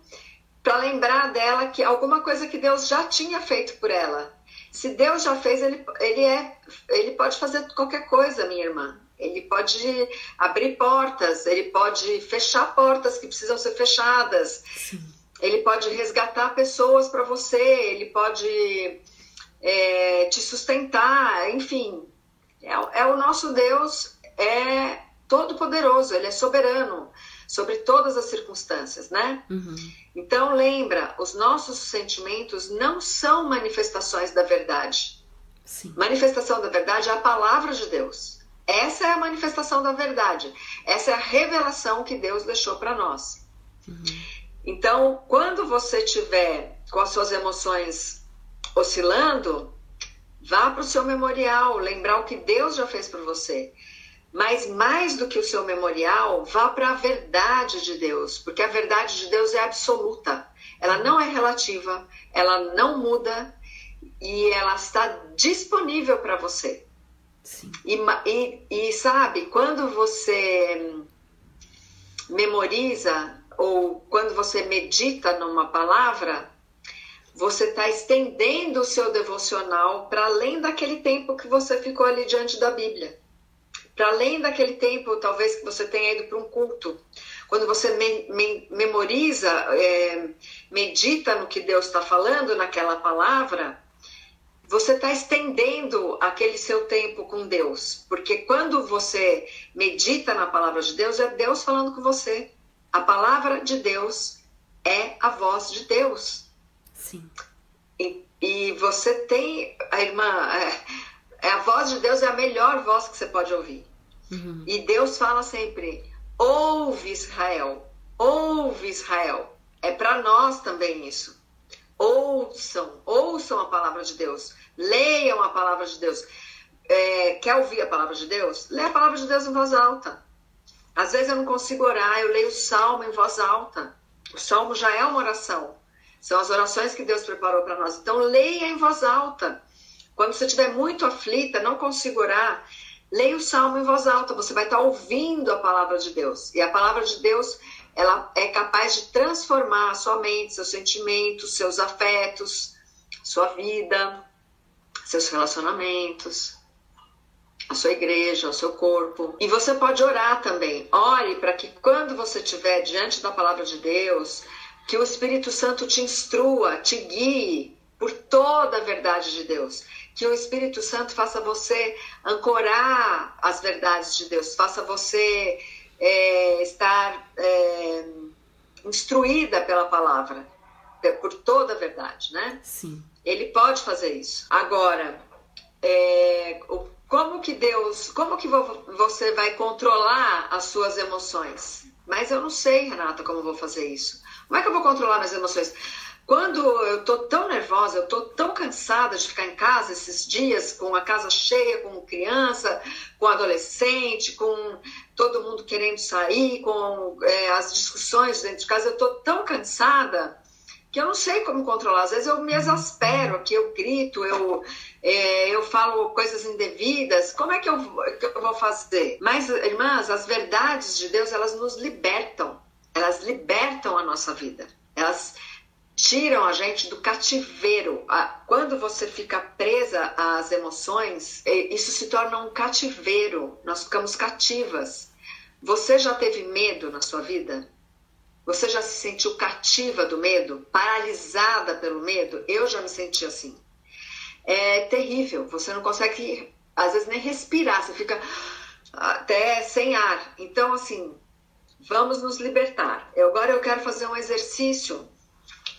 Speaker 2: para lembrar dela que alguma coisa que Deus já tinha feito por ela. Se Deus já fez, ele, ele, é, ele pode fazer qualquer coisa, minha irmã. Ele pode abrir portas, ele pode fechar portas que precisam ser fechadas. Sim. Ele pode resgatar pessoas para você, ele pode é, te sustentar, enfim. É, é, o nosso Deus é todo poderoso, ele é soberano sobre todas as circunstâncias, né? Uhum. Então lembra, os nossos sentimentos não são manifestações da verdade. Sim. Manifestação da verdade é a palavra de Deus. Essa é a manifestação da verdade. Essa é a revelação que Deus deixou para nós. Uhum. Então, quando você tiver com as suas emoções oscilando, vá para o seu memorial, lembrar o que Deus já fez por você. Mas mais do que o seu memorial, vá para a verdade de Deus, porque a verdade de Deus é absoluta. Ela não é relativa, ela não muda e ela está disponível para você. E, e, e sabe, quando você memoriza ou quando você medita numa palavra, você está estendendo o seu devocional para além daquele tempo que você ficou ali diante da Bíblia. Para além daquele tempo, talvez que você tenha ido para um culto. Quando você me, me, memoriza, é, medita no que Deus está falando naquela palavra, você está estendendo aquele seu tempo com Deus. Porque quando você medita na palavra de Deus, é Deus falando com você. A palavra de Deus é a voz de Deus.
Speaker 1: Sim.
Speaker 2: E, e você tem, a irmã, é, a voz de Deus é a melhor voz que você pode ouvir. Uhum. E Deus fala sempre: ouve Israel, ouve Israel. É para nós também isso. Ouçam, ouçam a palavra de Deus, leiam a palavra de Deus. É, quer ouvir a palavra de Deus? Lê a palavra de Deus em voz alta. Às vezes eu não consigo orar, eu leio o salmo em voz alta. O salmo já é uma oração. São as orações que Deus preparou para nós. Então, leia em voz alta. Quando você estiver muito aflita, não consigo orar, leia o salmo em voz alta. Você vai estar ouvindo a palavra de Deus. E a palavra de Deus, ela é capaz de transformar a sua mente, seus sentimentos, seus afetos, sua vida, seus relacionamentos a sua igreja, o seu corpo. E você pode orar também. Ore para que quando você estiver diante da palavra de Deus, que o Espírito Santo te instrua, te guie por toda a verdade de Deus. Que o Espírito Santo faça você ancorar as verdades de Deus, faça você é, estar é, instruída pela palavra, por toda a verdade, né?
Speaker 1: Sim.
Speaker 2: Ele pode fazer isso. Agora, é, como que Deus, como que você vai controlar as suas emoções? Mas eu não sei, Renata, como vou fazer isso. Como é que eu vou controlar minhas emoções? Quando eu tô tão nervosa, eu tô tão cansada de ficar em casa esses dias, com a casa cheia, com criança, com adolescente, com todo mundo querendo sair, com é, as discussões dentro de casa, eu tô tão cansada que eu não sei como controlar. Às vezes eu me exaspero aqui, eu grito, eu, é, eu falo coisas indevidas. Como é que eu, que eu vou fazer? Mas, irmãs, as verdades de Deus, elas nos libertam elas libertam a nossa vida. Elas tiram a gente do cativeiro. Quando você fica presa às emoções, isso se torna um cativeiro. Nós ficamos cativas. Você já teve medo na sua vida? Você já se sentiu cativa do medo? Paralisada pelo medo? Eu já me senti assim. É terrível. Você não consegue, às vezes, nem respirar. Você fica até sem ar. Então, assim, vamos nos libertar. Agora eu quero fazer um exercício.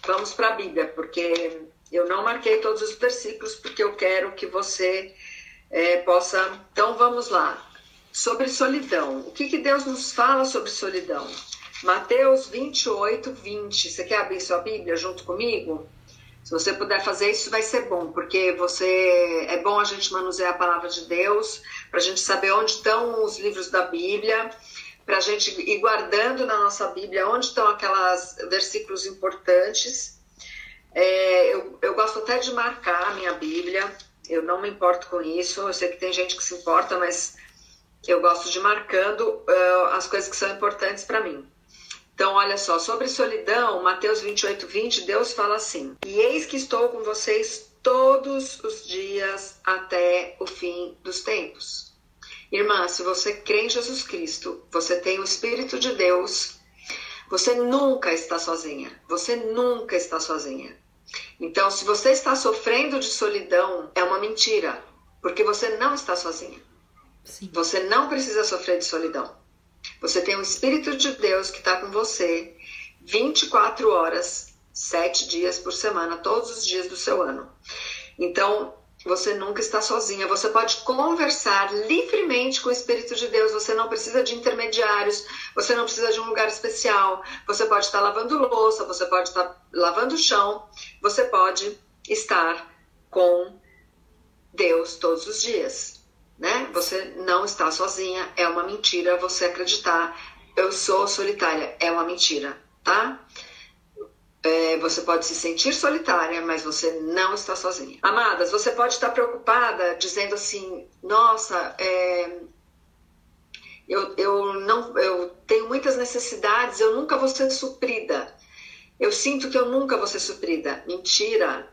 Speaker 2: Vamos para a Bíblia, porque eu não marquei todos os versículos, porque eu quero que você é, possa. Então, vamos lá. Sobre solidão. O que, que Deus nos fala sobre solidão? Mateus 28, 20. Você quer abrir sua Bíblia junto comigo? Se você puder fazer isso, vai ser bom, porque você é bom a gente manusear a palavra de Deus, para a gente saber onde estão os livros da Bíblia, para a gente ir guardando na nossa Bíblia onde estão aquelas versículos importantes. É, eu, eu gosto até de marcar a minha Bíblia, eu não me importo com isso. Eu sei que tem gente que se importa, mas eu gosto de marcando uh, as coisas que são importantes para mim. Então, olha só, sobre solidão, Mateus 28, 20, Deus fala assim: E eis que estou com vocês todos os dias até o fim dos tempos. Irmã, se você crê em Jesus Cristo, você tem o Espírito de Deus, você nunca está sozinha. Você nunca está sozinha. Então, se você está sofrendo de solidão, é uma mentira, porque você não está sozinha. Sim. Você não precisa sofrer de solidão. Você tem o Espírito de Deus que está com você 24 horas, 7 dias por semana, todos os dias do seu ano. Então, você nunca está sozinha. Você pode conversar livremente com o Espírito de Deus. Você não precisa de intermediários. Você não precisa de um lugar especial. Você pode estar lavando louça. Você pode estar lavando o chão. Você pode estar com Deus todos os dias né? Você não está sozinha, é uma mentira você acreditar. Eu sou solitária, é uma mentira, tá? É, você pode se sentir solitária, mas você não está sozinha. Amadas, você pode estar preocupada dizendo assim: nossa, é, eu, eu, não, eu tenho muitas necessidades, eu nunca vou ser suprida. Eu sinto que eu nunca vou ser suprida. Mentira.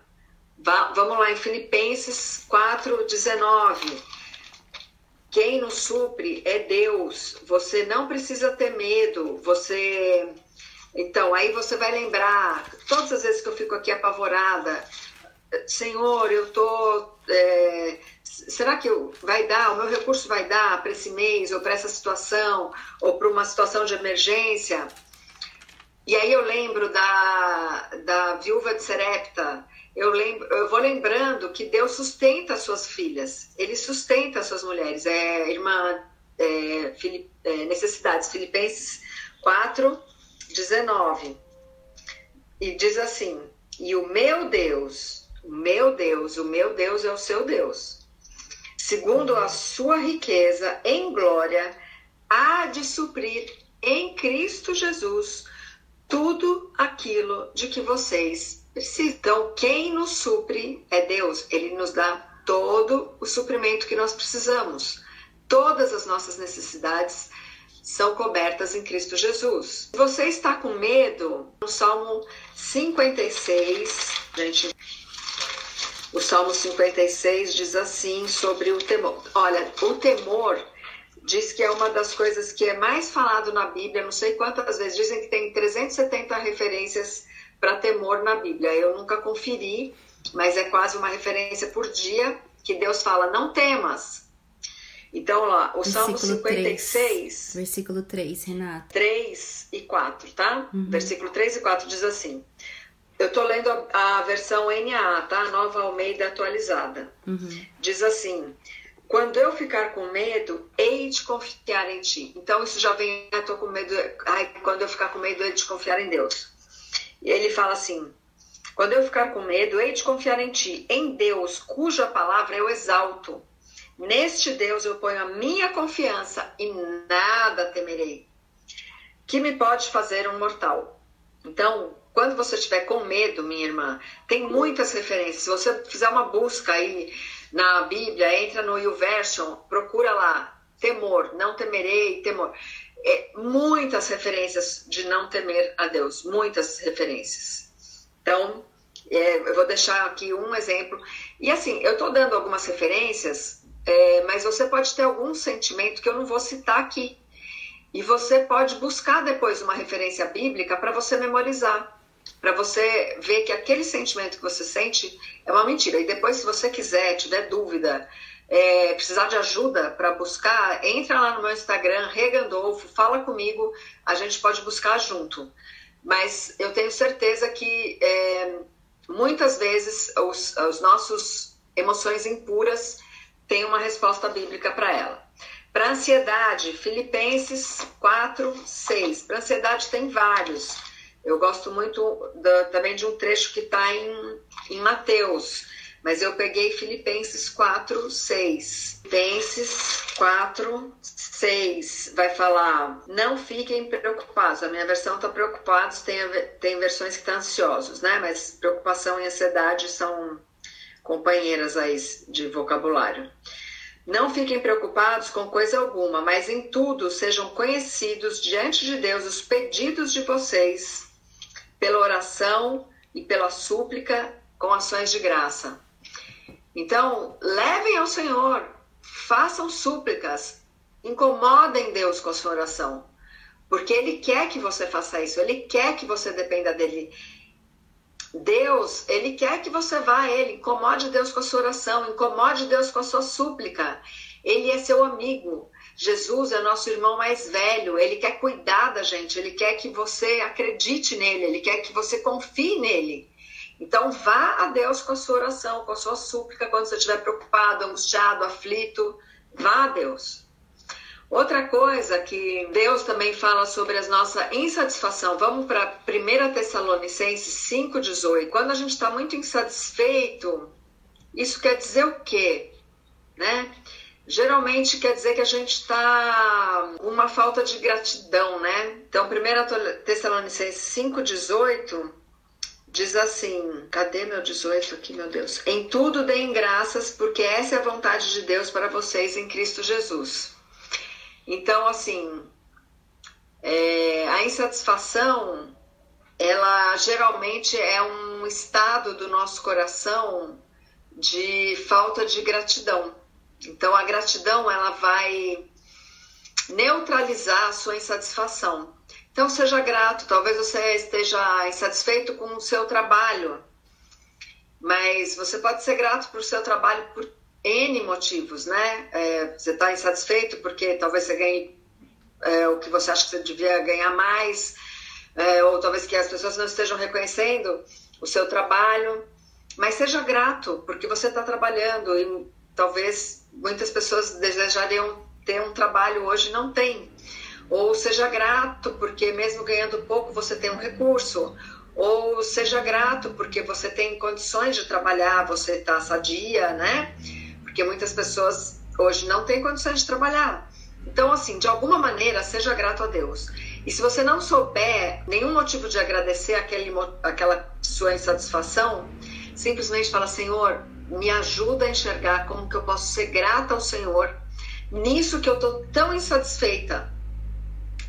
Speaker 2: Vamos lá em Filipenses 4, 19. Quem nos supre é Deus. Você não precisa ter medo. Você. Então, aí você vai lembrar, todas as vezes que eu fico aqui apavorada, Senhor, eu tô. É, será que vai dar? O meu recurso vai dar para esse mês, ou para essa situação, ou para uma situação de emergência? E aí eu lembro da, da viúva de Serepta, eu, lembro, eu vou lembrando que Deus sustenta as suas filhas, Ele sustenta as suas mulheres. É, irmã é, Filip, é, Necessidades, Filipenses 4, 19. E diz assim: E o meu Deus, o meu Deus, o meu Deus é o seu Deus, segundo a sua riqueza em glória, há de suprir em Cristo Jesus tudo aquilo de que vocês então, quem nos supre é Deus. Ele nos dá todo o suprimento que nós precisamos. Todas as nossas necessidades são cobertas em Cristo Jesus. Se você está com medo, no Salmo 56, gente, o Salmo 56 diz assim sobre o temor. Olha, o temor diz que é uma das coisas que é mais falado na Bíblia, não sei quantas vezes, dizem que tem 370 referências para temor na Bíblia. Eu nunca conferi, mas é quase uma referência por dia que Deus fala: não temas. Então, lá, o versículo Salmo 56.
Speaker 1: 3, versículo 3, Renata.
Speaker 2: 3 e 4, tá? Uhum. Versículo 3 e 4 diz assim. Eu estou lendo a, a, versão NA, tá? A nova Almeida atualizada. Uhum. Diz assim: Quando eu ficar com medo, hei de confiar em ti. Então, isso já vem, eu tô com medo. Ai, quando eu ficar com medo, hei de confiar em Deus. E ele fala assim: Quando eu ficar com medo, hei de confiar em ti, em Deus, cuja palavra eu exalto. Neste Deus eu ponho a minha confiança e nada temerei. Que me pode fazer um mortal? Então, quando você estiver com medo, minha irmã, tem muitas referências. Se você fizer uma busca aí na Bíblia, entra no YouVersion, procura lá, temor, não temerei, temor é, muitas referências de não temer a Deus, muitas referências. Então, é, eu vou deixar aqui um exemplo. E assim, eu estou dando algumas referências, é, mas você pode ter algum sentimento que eu não vou citar aqui. E você pode buscar depois uma referência bíblica para você memorizar, para você ver que aquele sentimento que você sente é uma mentira. E depois, se você quiser, tiver dúvida, é, precisar de ajuda para buscar, entra lá no meu Instagram, Regandolfo, fala comigo, a gente pode buscar junto. Mas eu tenho certeza que é, muitas vezes os, os nossos emoções impuras têm uma resposta bíblica para ela. Para ansiedade, Filipenses 4, 6. Para ansiedade tem vários. Eu gosto muito da, também de um trecho que está em, em Mateus, mas eu peguei Filipenses 4, 6. Filipenses 4, 6 vai falar: Não fiquem preocupados. A minha versão está preocupados, tem, tem versões que estão tá ansiosos, né? Mas preocupação e ansiedade são companheiras aí de vocabulário. Não fiquem preocupados com coisa alguma, mas em tudo sejam conhecidos diante de Deus os pedidos de vocês, pela oração e pela súplica com ações de graça. Então, levem ao Senhor, façam súplicas, incomodem Deus com a sua oração, porque Ele quer que você faça isso, Ele quer que você dependa dele. Deus, Ele quer que você vá a Ele, incomode Deus com a sua oração, incomode Deus com a sua súplica. Ele é seu amigo. Jesus é nosso irmão mais velho, ele quer cuidar da gente, ele quer que você acredite nele, ele quer que você confie nele. Então, vá a Deus com a sua oração, com a sua súplica, quando você estiver preocupado, angustiado, aflito, vá a Deus. Outra coisa que Deus também fala sobre a nossa insatisfação. Vamos para 1 Tessalonicenses 5,18. Quando a gente está muito insatisfeito, isso quer dizer o quê? Né? Geralmente quer dizer que a gente está com uma falta de gratidão, né? Então, 1 Tessalonicenses 5,18 diz assim: cadê meu 18 aqui, meu Deus? Em tudo deem graças, porque essa é a vontade de Deus para vocês em Cristo Jesus. Então, assim, é, a insatisfação, ela geralmente é um estado do nosso coração de falta de gratidão. Então, a gratidão, ela vai neutralizar a sua insatisfação. Então, seja grato. Talvez você esteja insatisfeito com o seu trabalho, mas você pode ser grato por seu trabalho por N motivos, né? É, você está insatisfeito porque talvez você ganhe é, o que você acha que você devia ganhar mais, é, ou talvez que as pessoas não estejam reconhecendo o seu trabalho, mas seja grato porque você está trabalhando e talvez muitas pessoas desejariam ter um trabalho hoje não tem. Ou seja grato porque mesmo ganhando pouco você tem um recurso, ou seja grato porque você tem condições de trabalhar, você está sadia, né? Porque muitas pessoas hoje não têm condições de trabalhar. Então, assim, de alguma maneira, seja grato a Deus. E se você não souber nenhum motivo de agradecer aquele, aquela sua insatisfação, simplesmente fala: Senhor, me ajuda a enxergar como que eu posso ser grata ao Senhor nisso que eu estou tão insatisfeita.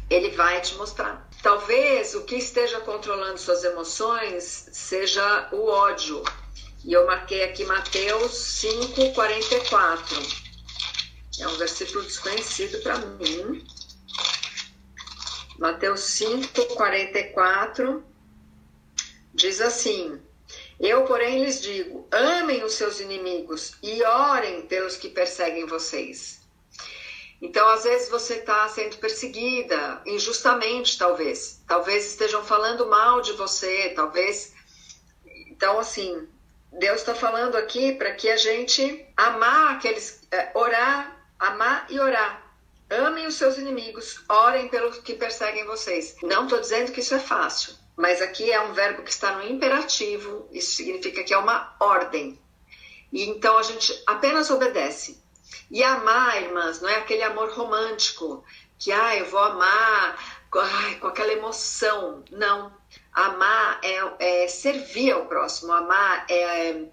Speaker 2: Ele vai te mostrar. Talvez o que esteja controlando suas emoções seja o ódio, e eu marquei aqui Mateus 5, 44. É um versículo desconhecido para mim. Mateus 5, 44 diz assim: Eu, porém, lhes digo: amem os seus inimigos e orem pelos que perseguem vocês. Então, às vezes você está sendo perseguida injustamente, talvez. Talvez estejam falando mal de você, talvez. Então, assim, Deus está falando aqui para que a gente amar aqueles, é, orar, amar e orar. Amem os seus inimigos, orem pelos que perseguem vocês. Não estou dizendo que isso é fácil, mas aqui é um verbo que está no imperativo, isso significa que é uma ordem. E então a gente apenas obedece. E amar, irmãs, não é aquele amor romântico, que ah, eu vou amar ai, com aquela emoção. Não. Amar é, é servir ao próximo, amar é,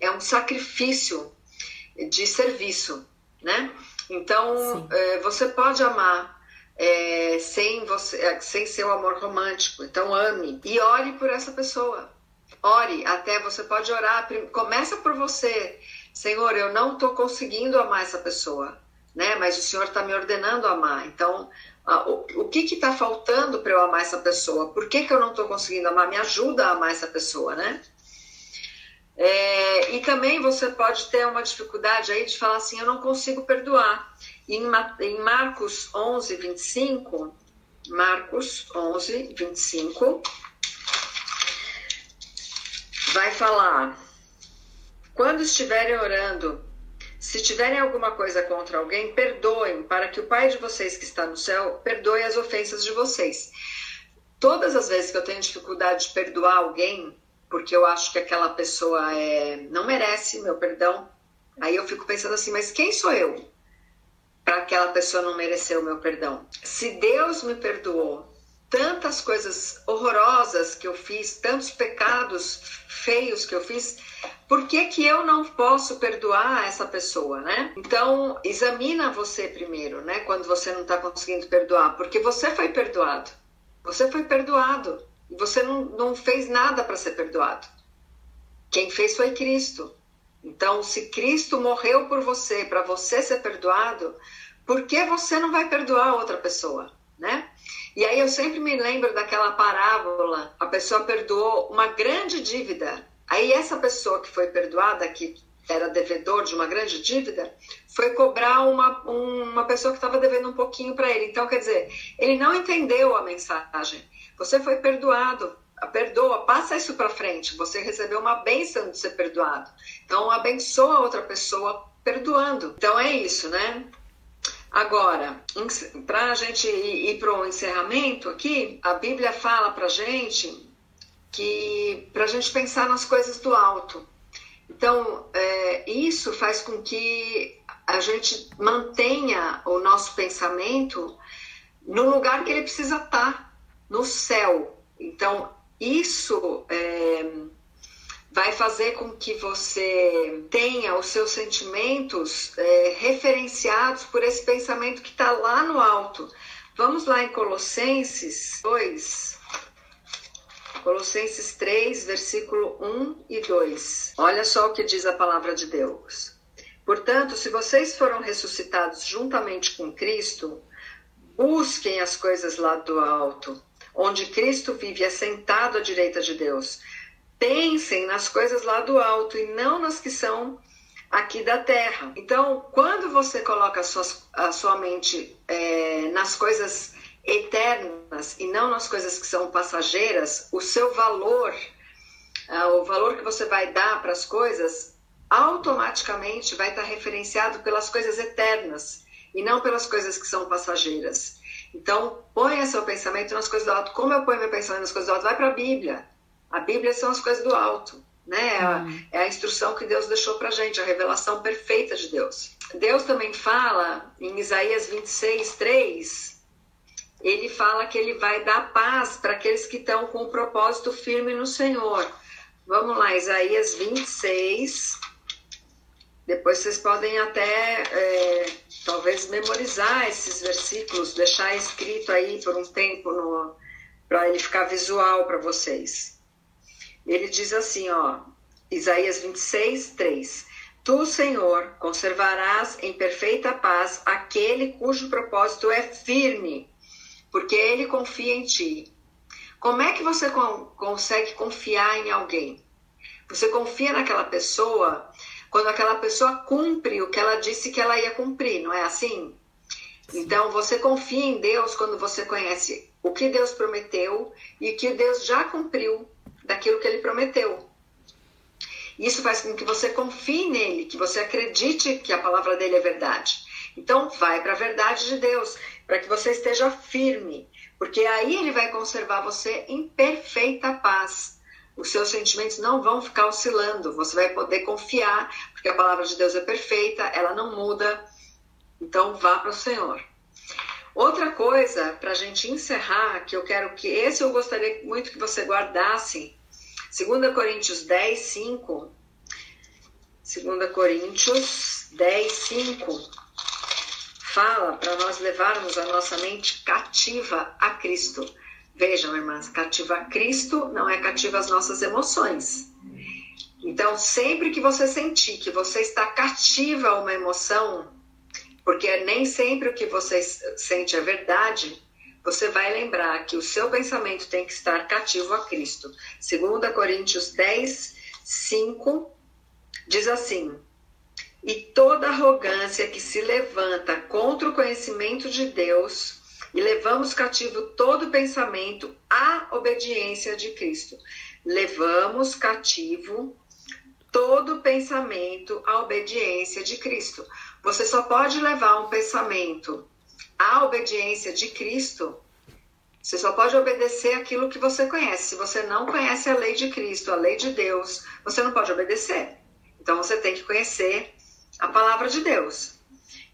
Speaker 2: é um sacrifício de serviço, né? Então, é, você pode amar é, sem, você, é, sem seu amor romântico. Então, ame e ore por essa pessoa. Ore, até você pode orar, começa por você. Senhor, eu não estou conseguindo amar essa pessoa, né? Mas o Senhor está me ordenando amar. Então, o, o que está faltando para eu amar essa pessoa? Por que, que eu não estou conseguindo amar? Me ajuda a amar essa pessoa, né? É, e também você pode ter uma dificuldade aí de falar assim: eu não consigo perdoar. Em, em Marcos 11, 25, Marcos 11, 25, vai falar: quando estiverem orando, se tiverem alguma coisa contra alguém, perdoem, para que o Pai de vocês que está no céu perdoe as ofensas de vocês. Todas as vezes que eu tenho dificuldade de perdoar alguém, porque eu acho que aquela pessoa é, não merece meu perdão, aí eu fico pensando assim: mas quem sou eu para aquela pessoa não merecer o meu perdão? Se Deus me perdoou tantas coisas horrorosas que eu fiz, tantos pecados feios que eu fiz, por que, que eu não posso perdoar essa pessoa, né? Então, examina você primeiro, né? Quando você não está conseguindo perdoar, porque você foi perdoado. Você foi perdoado. E você não, não fez nada para ser perdoado. Quem fez foi Cristo. Então, se Cristo morreu por você, para você ser perdoado, por que você não vai perdoar outra pessoa, né? E aí eu sempre me lembro daquela parábola, a pessoa perdoou uma grande dívida Aí essa pessoa que foi perdoada, que era devedor de uma grande dívida, foi cobrar uma, uma pessoa que estava devendo um pouquinho para ele. Então, quer dizer, ele não entendeu a mensagem. Você foi perdoado, perdoa, passa isso para frente. Você recebeu uma bênção de ser perdoado. Então, abençoa outra pessoa perdoando. Então, é isso, né? Agora, para a gente ir para o encerramento aqui, a Bíblia fala para gente que para a gente pensar nas coisas do alto. Então, é, isso faz com que a gente mantenha o nosso pensamento no lugar que ele precisa estar, tá, no céu. Então, isso é, vai fazer com que você tenha os seus sentimentos é, referenciados por esse pensamento que está lá no alto. Vamos lá em Colossenses 2, Colossenses 3, versículo 1 e 2. Olha só o que diz a palavra de Deus. Portanto, se vocês foram ressuscitados juntamente com Cristo, busquem as coisas lá do alto, onde Cristo vive assentado à direita de Deus. Pensem nas coisas lá do alto e não nas que são aqui da terra. Então, quando você coloca a sua, a sua mente é, nas coisas eternas e não nas coisas que são passageiras, o seu valor, ah, o valor que você vai dar para as coisas, automaticamente vai estar referenciado pelas coisas eternas e não pelas coisas que são passageiras. Então, ponha seu pensamento nas coisas do alto. Como eu ponho meu pensamento nas coisas do alto? Vai para a Bíblia. A Bíblia são as coisas do alto. Né? Hum. É a instrução que Deus deixou para gente, a revelação perfeita de Deus. Deus também fala em Isaías 26, 3, ele fala que ele vai dar paz para aqueles que estão com o propósito firme no Senhor. Vamos lá, Isaías 26. Depois vocês podem até, é, talvez, memorizar esses versículos, deixar escrito aí por um tempo para ele ficar visual para vocês. Ele diz assim, ó, Isaías 26, 3. Tu, Senhor, conservarás em perfeita paz aquele cujo propósito é firme porque ele confia em ti. Como é que você consegue confiar em alguém? Você confia naquela pessoa quando aquela pessoa cumpre o que ela disse que ela ia cumprir, não é assim? Então você confia em Deus quando você conhece o que Deus prometeu e o que Deus já cumpriu daquilo que ele prometeu. Isso faz com que você confie nele, que você acredite que a palavra dele é verdade. Então, vai para a verdade de Deus para que você esteja firme, porque aí ele vai conservar você em perfeita paz. Os seus sentimentos não vão ficar oscilando, você vai poder confiar, porque a palavra de Deus é perfeita, ela não muda. Então, vá para o Senhor. Outra coisa, para a gente encerrar, que eu quero que esse eu gostaria muito que você guardasse, 2 Coríntios 10, 5. 2 Coríntios 10, 5 fala para nós levarmos a nossa mente cativa a Cristo. Vejam, irmãs, cativa Cristo não é cativa as nossas emoções. Então, sempre que você sentir que você está cativa a uma emoção, porque nem sempre o que você sente é verdade, você vai lembrar que o seu pensamento tem que estar cativo a Cristo. 2 Coríntios 10, 5 diz assim: E toda arrogância que se levanta contra o conhecimento de Deus, e levamos cativo todo pensamento à obediência de Cristo. Levamos cativo todo pensamento à obediência de Cristo. Você só pode levar um pensamento à obediência de Cristo. Você só pode obedecer aquilo que você conhece. Se você não conhece a lei de Cristo, a lei de Deus, você não pode obedecer. Então você tem que conhecer a palavra de Deus.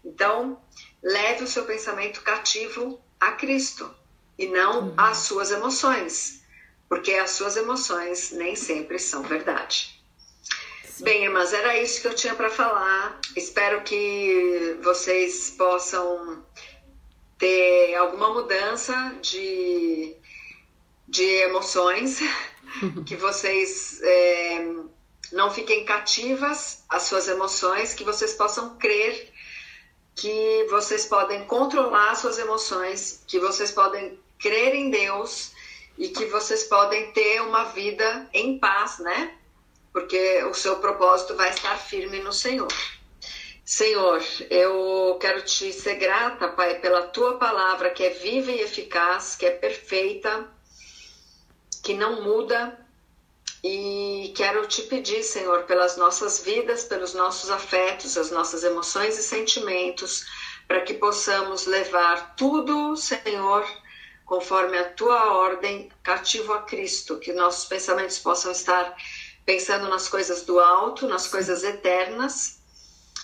Speaker 2: Então, leve o seu pensamento cativo a Cristo e não às suas emoções, porque as suas emoções nem sempre são verdade. Bem, irmãs, era isso que eu tinha para falar. Espero que vocês possam ter alguma mudança de, de emoções, que vocês é, não fiquem cativas às suas emoções, que vocês possam crer que vocês podem controlar suas emoções, que vocês podem crer em Deus e que vocês podem ter uma vida em paz, né? Porque o seu propósito vai estar firme no Senhor. Senhor, eu quero te ser grata, Pai, pela tua palavra que é viva e eficaz, que é perfeita, que não muda. E quero te pedir, Senhor, pelas nossas vidas, pelos nossos afetos, as nossas emoções e sentimentos, para que possamos levar tudo, Senhor, conforme a tua ordem, cativo a Cristo, que nossos pensamentos possam estar pensando nas coisas do alto, nas coisas eternas,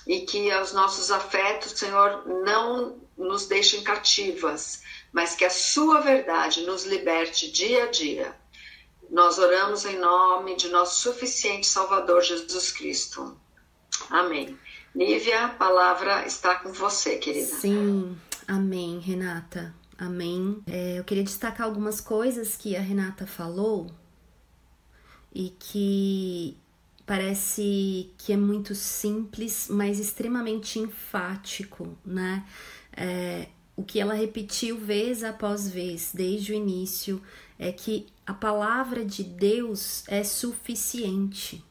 Speaker 2: e que os nossos afetos, Senhor, não nos deixem cativas, mas que a Sua verdade nos liberte dia a dia. Nós oramos em nome de nosso suficiente Salvador Jesus Cristo. Amém. Nívia, a palavra está com você, querida.
Speaker 1: Sim, amém, Renata. Amém. É, eu queria destacar algumas coisas que a Renata falou e que parece que é muito simples, mas extremamente enfático, né? É, o que ela repetiu vez após vez, desde o início, é que a palavra de Deus é suficiente,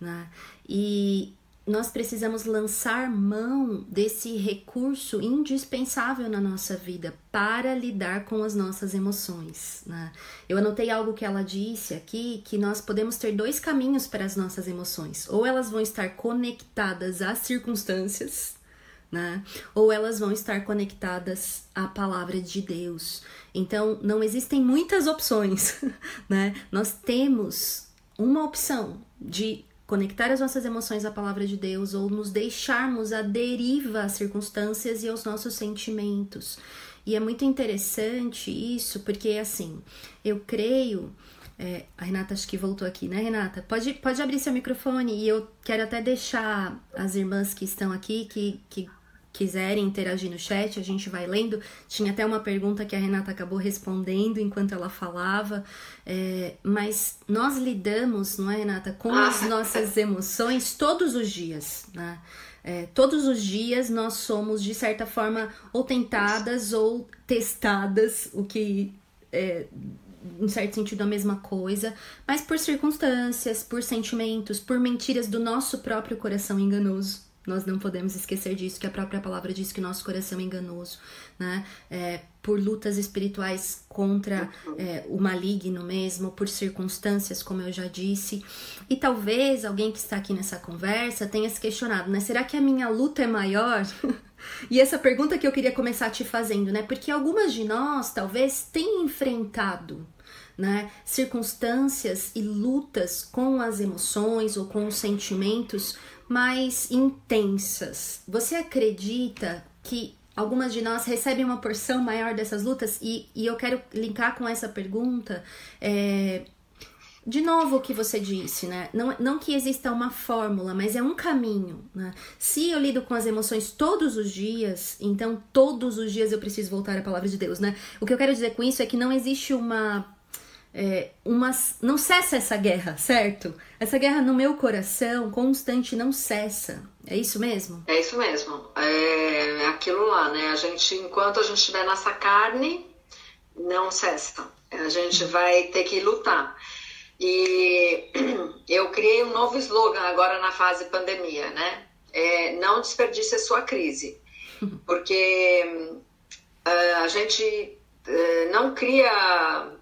Speaker 1: né? E nós precisamos lançar mão desse recurso indispensável na nossa vida para lidar com as nossas emoções. Né? Eu anotei algo que ela disse aqui, que nós podemos ter dois caminhos para as nossas emoções. Ou elas vão estar conectadas às circunstâncias, né? Ou elas vão estar conectadas à palavra de Deus. Então, não existem muitas opções, né? Nós temos uma opção de conectar as nossas emoções à palavra de Deus ou nos deixarmos à deriva às circunstâncias e aos nossos sentimentos. E é muito interessante isso, porque assim, eu creio. É, a Renata acho que voltou aqui, né, Renata? Pode, pode abrir seu microfone e eu quero até deixar as irmãs que estão aqui, que, que quiserem interagir no chat, a gente vai lendo. Tinha até uma pergunta que a Renata acabou respondendo enquanto ela falava, é, mas nós lidamos, não é, Renata, com as ah. nossas emoções todos os dias, né? É, todos os dias nós somos, de certa forma, ou tentadas ou testadas, o que é, em certo sentido, a mesma coisa, mas por circunstâncias, por sentimentos, por mentiras do nosso próprio coração enganoso. Nós não podemos esquecer disso, que a própria palavra diz que nosso coração é enganoso, né? É, por lutas espirituais contra é, o maligno mesmo, por circunstâncias, como eu já disse. E talvez alguém que está aqui nessa conversa tenha se questionado, né? Será que a minha luta é maior? e essa pergunta que eu queria começar te fazendo, né? Porque algumas de nós talvez tenham enfrentado né, circunstâncias e lutas com as emoções ou com os sentimentos mais intensas. Você acredita que algumas de nós recebem uma porção maior dessas lutas? E, e eu quero linkar com essa pergunta. É, de novo o que você disse, né? Não, não que exista uma fórmula, mas é um caminho, né? Se eu lido com as emoções todos os dias, então todos os dias eu preciso voltar à palavra de Deus, né? O que eu quero dizer com isso é que não existe uma é, uma, não cessa essa guerra, certo? Essa guerra no meu coração, constante, não cessa. É isso mesmo?
Speaker 2: É isso mesmo. É aquilo lá, né? A gente, enquanto a gente estiver nessa carne, não cessa. A gente vai ter que lutar. E eu criei um novo slogan agora na fase pandemia, né? É, não desperdice a sua crise. Porque uh, a gente uh, não cria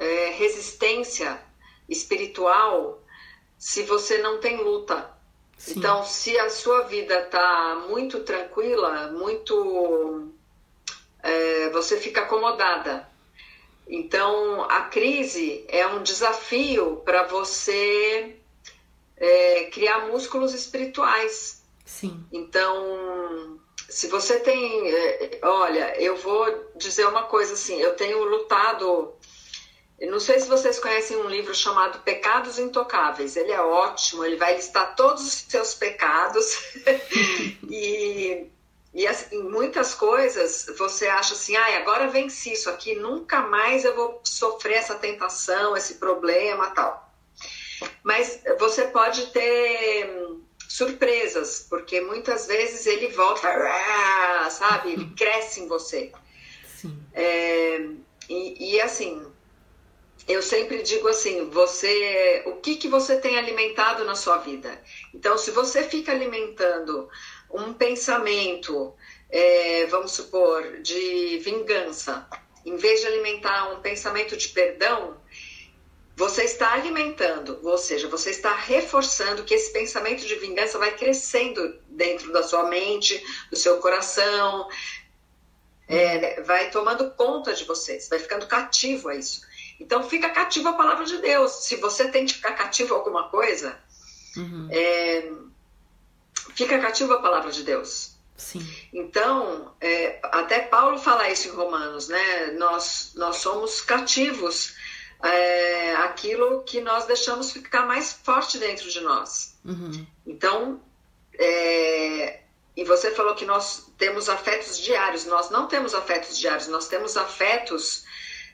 Speaker 2: é, resistência espiritual se você não tem luta. Sim. Então, se a sua vida está muito tranquila, muito. É, você fica acomodada. Então, a crise é um desafio para você é, criar músculos espirituais.
Speaker 1: Sim.
Speaker 2: Então, se você tem. É, olha, eu vou dizer uma coisa assim: eu tenho lutado não sei se vocês conhecem um livro chamado Pecados Intocáveis. Ele é ótimo, ele vai listar todos os seus pecados e, e assim, muitas coisas você acha assim, ah, agora venci isso aqui, nunca mais eu vou sofrer essa tentação, esse problema, tal. Mas você pode ter surpresas, porque muitas vezes ele volta, sabe? Ele cresce em você.
Speaker 1: Sim.
Speaker 2: É, e, e assim, eu sempre digo assim, você, o que que você tem alimentado na sua vida? Então, se você fica alimentando um pensamento, é, vamos supor, de vingança, em vez de alimentar um pensamento de perdão, você está alimentando, ou seja, você está reforçando que esse pensamento de vingança vai crescendo dentro da sua mente, do seu coração, é, vai tomando conta de você, você vai ficando cativo a isso. Então fica cativo a palavra de Deus. Se você tem que ficar cativo a alguma coisa, uhum. é, fica cativo a palavra de Deus.
Speaker 1: Sim.
Speaker 2: Então, é, até Paulo fala isso em Romanos, né? Nós, nós somos cativos é, aquilo que nós deixamos ficar mais forte dentro de nós.
Speaker 1: Uhum.
Speaker 2: Então, é, e você falou que nós temos afetos diários. Nós não temos afetos diários, nós temos afetos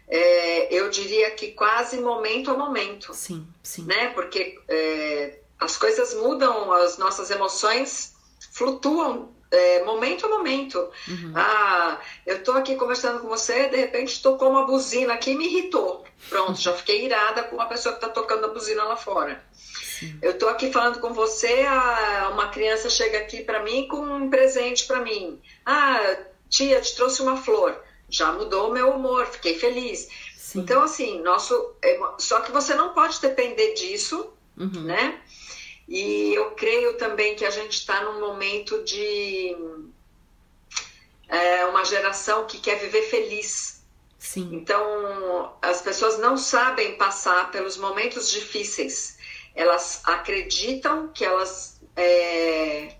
Speaker 2: é, eu diria que quase momento a momento.
Speaker 1: Sim, sim.
Speaker 2: Né? Porque é, as coisas mudam, as nossas emoções flutuam é, momento a momento. Uhum. Ah, eu tô aqui conversando com você, de repente tocou uma buzina aqui e me irritou. Pronto, já fiquei irada com uma pessoa que tá tocando a buzina lá fora. Sim. Eu tô aqui falando com você, uma criança chega aqui para mim com um presente para mim. Ah, tia, te trouxe uma flor já mudou o meu humor, fiquei feliz. Sim. Então, assim, nosso. É, só que você não pode depender disso, uhum. né? E eu creio também que a gente está num momento de é, uma geração que quer viver feliz.
Speaker 1: Sim.
Speaker 2: Então, as pessoas não sabem passar pelos momentos difíceis. Elas acreditam que elas é,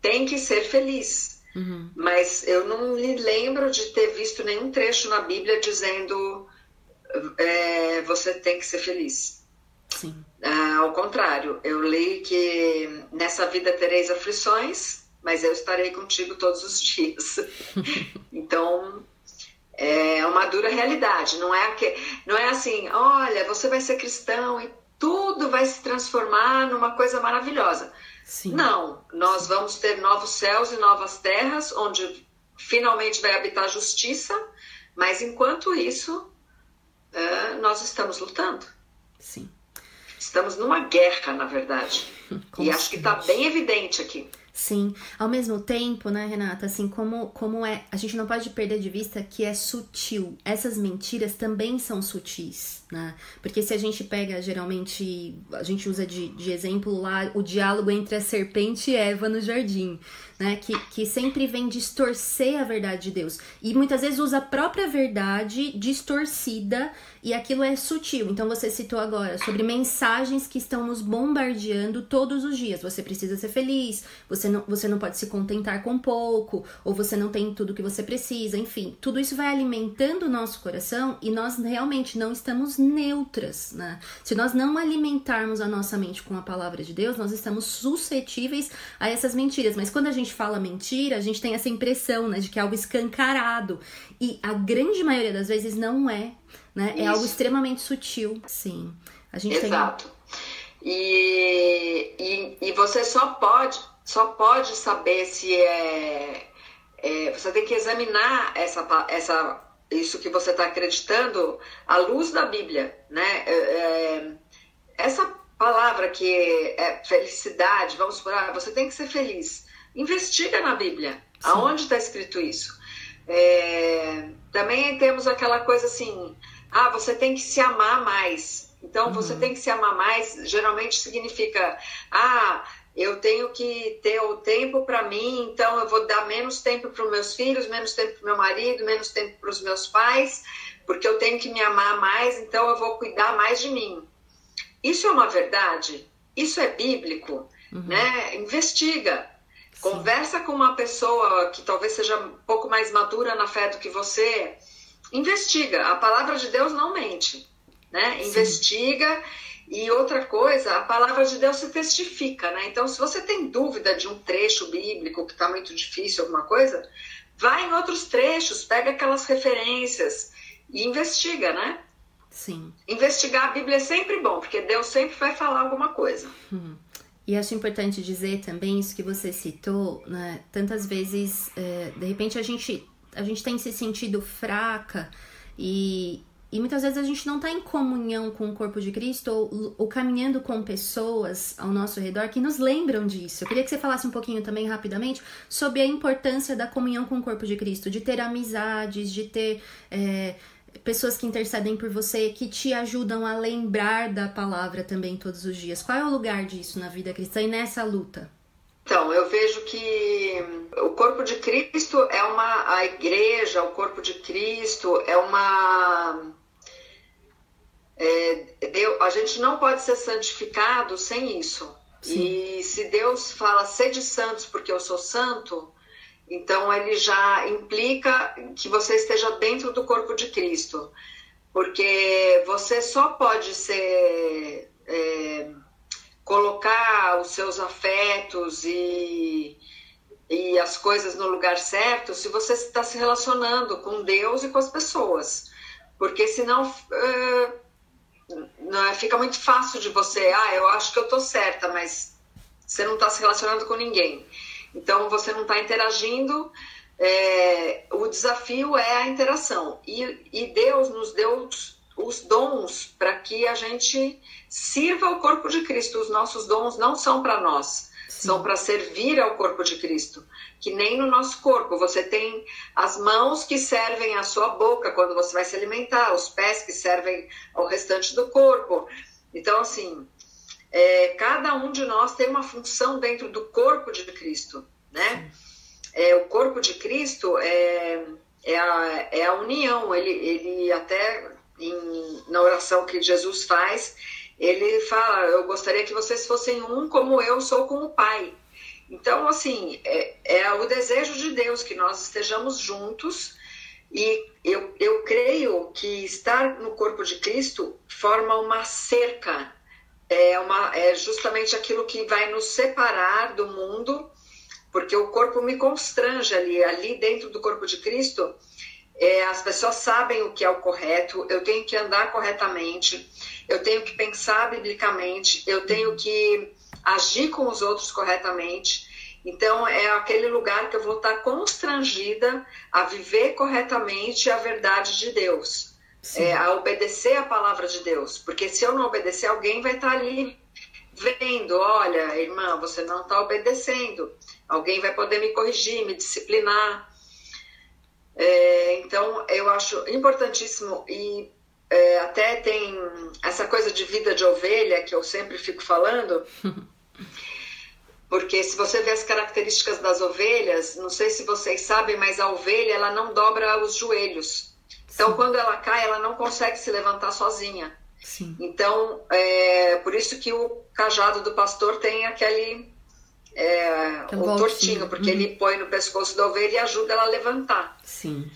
Speaker 2: têm que ser felizes.
Speaker 1: Uhum.
Speaker 2: Mas eu não me lembro de ter visto nenhum trecho na Bíblia dizendo é, você tem que ser feliz.
Speaker 1: Sim.
Speaker 2: Ah, ao contrário, eu li que nessa vida tereis aflições, mas eu estarei contigo todos os dias. então é uma dura realidade. Não é que, não é assim, olha, você vai ser cristão e tudo vai se transformar numa coisa maravilhosa.
Speaker 1: Sim.
Speaker 2: Não, nós vamos ter novos céus e novas terras, onde finalmente vai habitar a justiça, mas enquanto isso, é, nós estamos lutando.
Speaker 1: Sim.
Speaker 2: Estamos numa guerra, na verdade. e acho que está bem evidente aqui.
Speaker 1: Sim, ao mesmo tempo, né, Renata, assim, como, como é, a gente não pode perder de vista que é sutil. Essas mentiras também são sutis, né? Porque se a gente pega, geralmente, a gente usa de, de exemplo lá o diálogo entre a serpente e Eva no jardim né? Que, que sempre vem distorcer a verdade de Deus. E muitas vezes usa a própria verdade distorcida e aquilo é sutil. Então você citou agora sobre mensagens que estão nos bombardeando todos os dias. Você precisa ser feliz, você não você não pode se contentar com pouco, ou você não tem tudo que você precisa, enfim, tudo isso vai alimentando o nosso coração e nós realmente não estamos neutras, né? Se nós não alimentarmos a nossa mente com a palavra de Deus, nós estamos suscetíveis a essas mentiras. Mas quando a gente fala mentira, a gente tem essa impressão, né, de que é algo escancarado. E a grande maioria das vezes não é, né? Isso. É algo extremamente sutil, sim.
Speaker 2: A gente Exato. Tem... E, e, e você só pode, só pode saber se é, é você tem que examinar essa, essa, isso que você está acreditando à luz da Bíblia, né? É, é, essa palavra que é felicidade, vamos supor, ah, você tem que ser feliz. Investiga na Bíblia, Sim. aonde está escrito isso. É, também temos aquela coisa assim, ah, você tem que se amar mais. Então, uhum. você tem que se amar mais, geralmente significa, ah, eu tenho que ter o tempo para mim, então eu vou dar menos tempo para os meus filhos, menos tempo para o meu marido, menos tempo para os meus pais, porque eu tenho que me amar mais, então eu vou cuidar mais de mim. Isso é uma verdade? Isso é bíblico? Uhum. Né? Investiga. Sim. Conversa com uma pessoa que talvez seja um pouco mais madura na fé do que você. Investiga. A palavra de Deus não mente né? Sim. Investiga. E outra coisa, a palavra de Deus se testifica, né? Então, se você tem dúvida de um trecho bíblico que está muito difícil, alguma coisa, vai em outros trechos, pega aquelas referências e investiga, né?
Speaker 1: Sim.
Speaker 2: Investigar a Bíblia é sempre bom, porque Deus sempre vai falar alguma coisa.
Speaker 1: Hum. E acho importante dizer também isso que você citou, né? Tantas vezes, é, de repente, a gente, a gente tem se sentido fraca e, e muitas vezes a gente não está em comunhão com o corpo de Cristo ou, ou, caminhando com pessoas ao nosso redor que nos lembram disso. Eu queria que você falasse um pouquinho também rapidamente sobre a importância da comunhão com o corpo de Cristo, de ter amizades, de ter é, pessoas que intercedem por você, que te ajudam a lembrar da palavra também todos os dias. Qual é o lugar disso na vida cristã e nessa luta?
Speaker 2: Então, eu vejo que o corpo de Cristo é uma. A igreja, o corpo de Cristo é uma é, Deus, a gente não pode ser santificado sem isso. Sim. E se Deus fala sede santos porque eu sou santo, então ele já implica que você esteja dentro do corpo de Cristo. Porque você só pode ser. É, colocar os seus afetos e, e as coisas no lugar certo se você está se relacionando com Deus e com as pessoas. Porque senão. Uh, não, fica muito fácil de você, ah, eu acho que eu tô certa, mas você não está se relacionando com ninguém. Então você não está interagindo. É, o desafio é a interação. E, e Deus nos deu os, dons para que a gente sirva o corpo de Cristo. Os nossos dons não são para nós, Sim. são para servir ao corpo de Cristo que nem no nosso corpo. Você tem as mãos que servem à sua boca quando você vai se alimentar, os pés que servem ao restante do corpo. Então, assim, é, cada um de nós tem uma função dentro do corpo de Cristo, né? É, o corpo de Cristo é, é, a, é a união. Ele, ele até em, na oração que Jesus faz, ele fala: Eu gostaria que vocês fossem um como eu sou com o Pai. Então, assim, é, é o desejo de Deus que nós estejamos juntos e eu, eu creio que estar no corpo de Cristo forma uma cerca, é, uma, é justamente aquilo que vai nos separar do mundo, porque o corpo me constrange ali, ali dentro do corpo de Cristo, é, as pessoas sabem o que é o correto, eu tenho que andar corretamente, eu tenho que pensar biblicamente, eu tenho que agir com os outros corretamente. Então, é aquele lugar que eu vou estar constrangida a viver corretamente a verdade de Deus, é, a obedecer a palavra de Deus. Porque se eu não obedecer, alguém vai estar ali vendo: olha, irmã, você não está obedecendo. Alguém vai poder me corrigir, me disciplinar. É, então, eu acho importantíssimo e é, até tem essa coisa de vida de ovelha que eu sempre fico falando. Porque se você vê as características das ovelhas, não sei se vocês sabem, mas a ovelha ela não dobra os joelhos. Então, Sim. quando ela cai, ela não consegue se levantar sozinha. Sim. Então, é por isso que o cajado do pastor tem aquele é, o tortinho, porque uhum. ele põe no pescoço da ovelha e ajuda ela a levantar.
Speaker 1: Sim.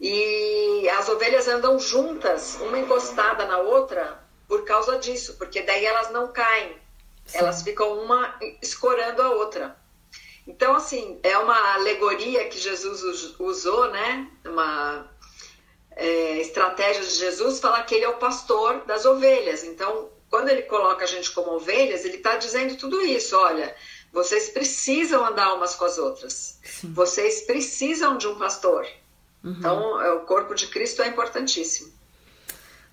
Speaker 2: E as ovelhas andam juntas, uma encostada na outra, por causa disso, porque daí elas não caem. Sim. Elas ficam uma escorando a outra. Então, assim, é uma alegoria que Jesus usou, né? Uma é, estratégia de Jesus, falar que ele é o pastor das ovelhas. Então, quando ele coloca a gente como ovelhas, ele está dizendo tudo isso. Olha, vocês precisam andar umas com as outras. Sim. Vocês precisam de um pastor. Uhum. Então, é, o corpo de Cristo é importantíssimo.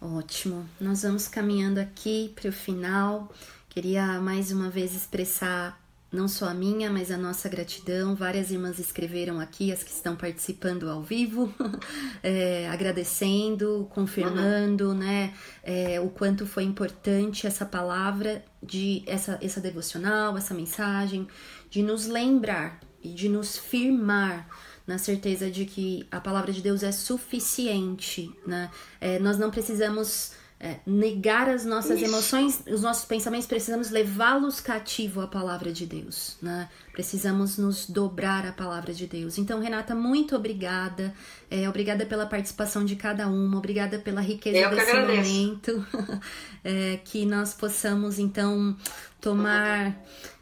Speaker 1: Ótimo. Nós vamos caminhando aqui para o final. Queria mais uma vez expressar não só a minha, mas a nossa gratidão. Várias irmãs escreveram aqui, as que estão participando ao vivo, é, agradecendo, confirmando, uhum. né, é, o quanto foi importante essa palavra de essa, essa devocional, essa mensagem, de nos lembrar e de nos firmar na certeza de que a palavra de Deus é suficiente, né? É, nós não precisamos é, negar as nossas Isso. emoções, os nossos pensamentos, precisamos levá-los cativo à palavra de Deus, né? Precisamos nos dobrar à palavra de Deus. Então, Renata, muito obrigada. É, obrigada pela participação de cada uma, obrigada pela riqueza
Speaker 2: Eu
Speaker 1: desse momento. é, que nós possamos, então, tomar,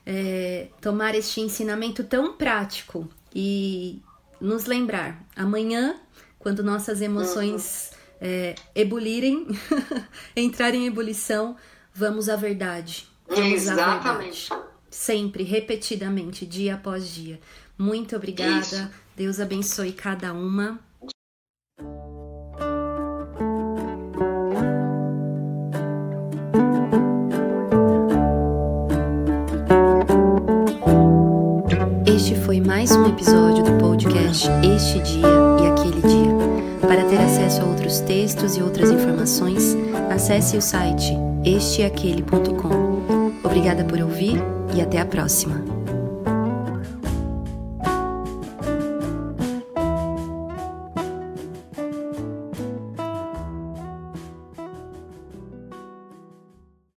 Speaker 1: é, tomar este ensinamento tão prático e nos lembrar amanhã, quando nossas emoções uhum. é, ebulirem, entrarem em ebulição, vamos à verdade. Vamos
Speaker 2: Exatamente.
Speaker 1: À verdade. Sempre, repetidamente, dia após dia. Muito obrigada. Isso. Deus abençoe cada uma. Foi mais um episódio do podcast Este Dia e Aquele Dia. Para ter acesso a outros textos e outras informações, acesse o site esteaquele.com. Obrigada por ouvir e até a próxima.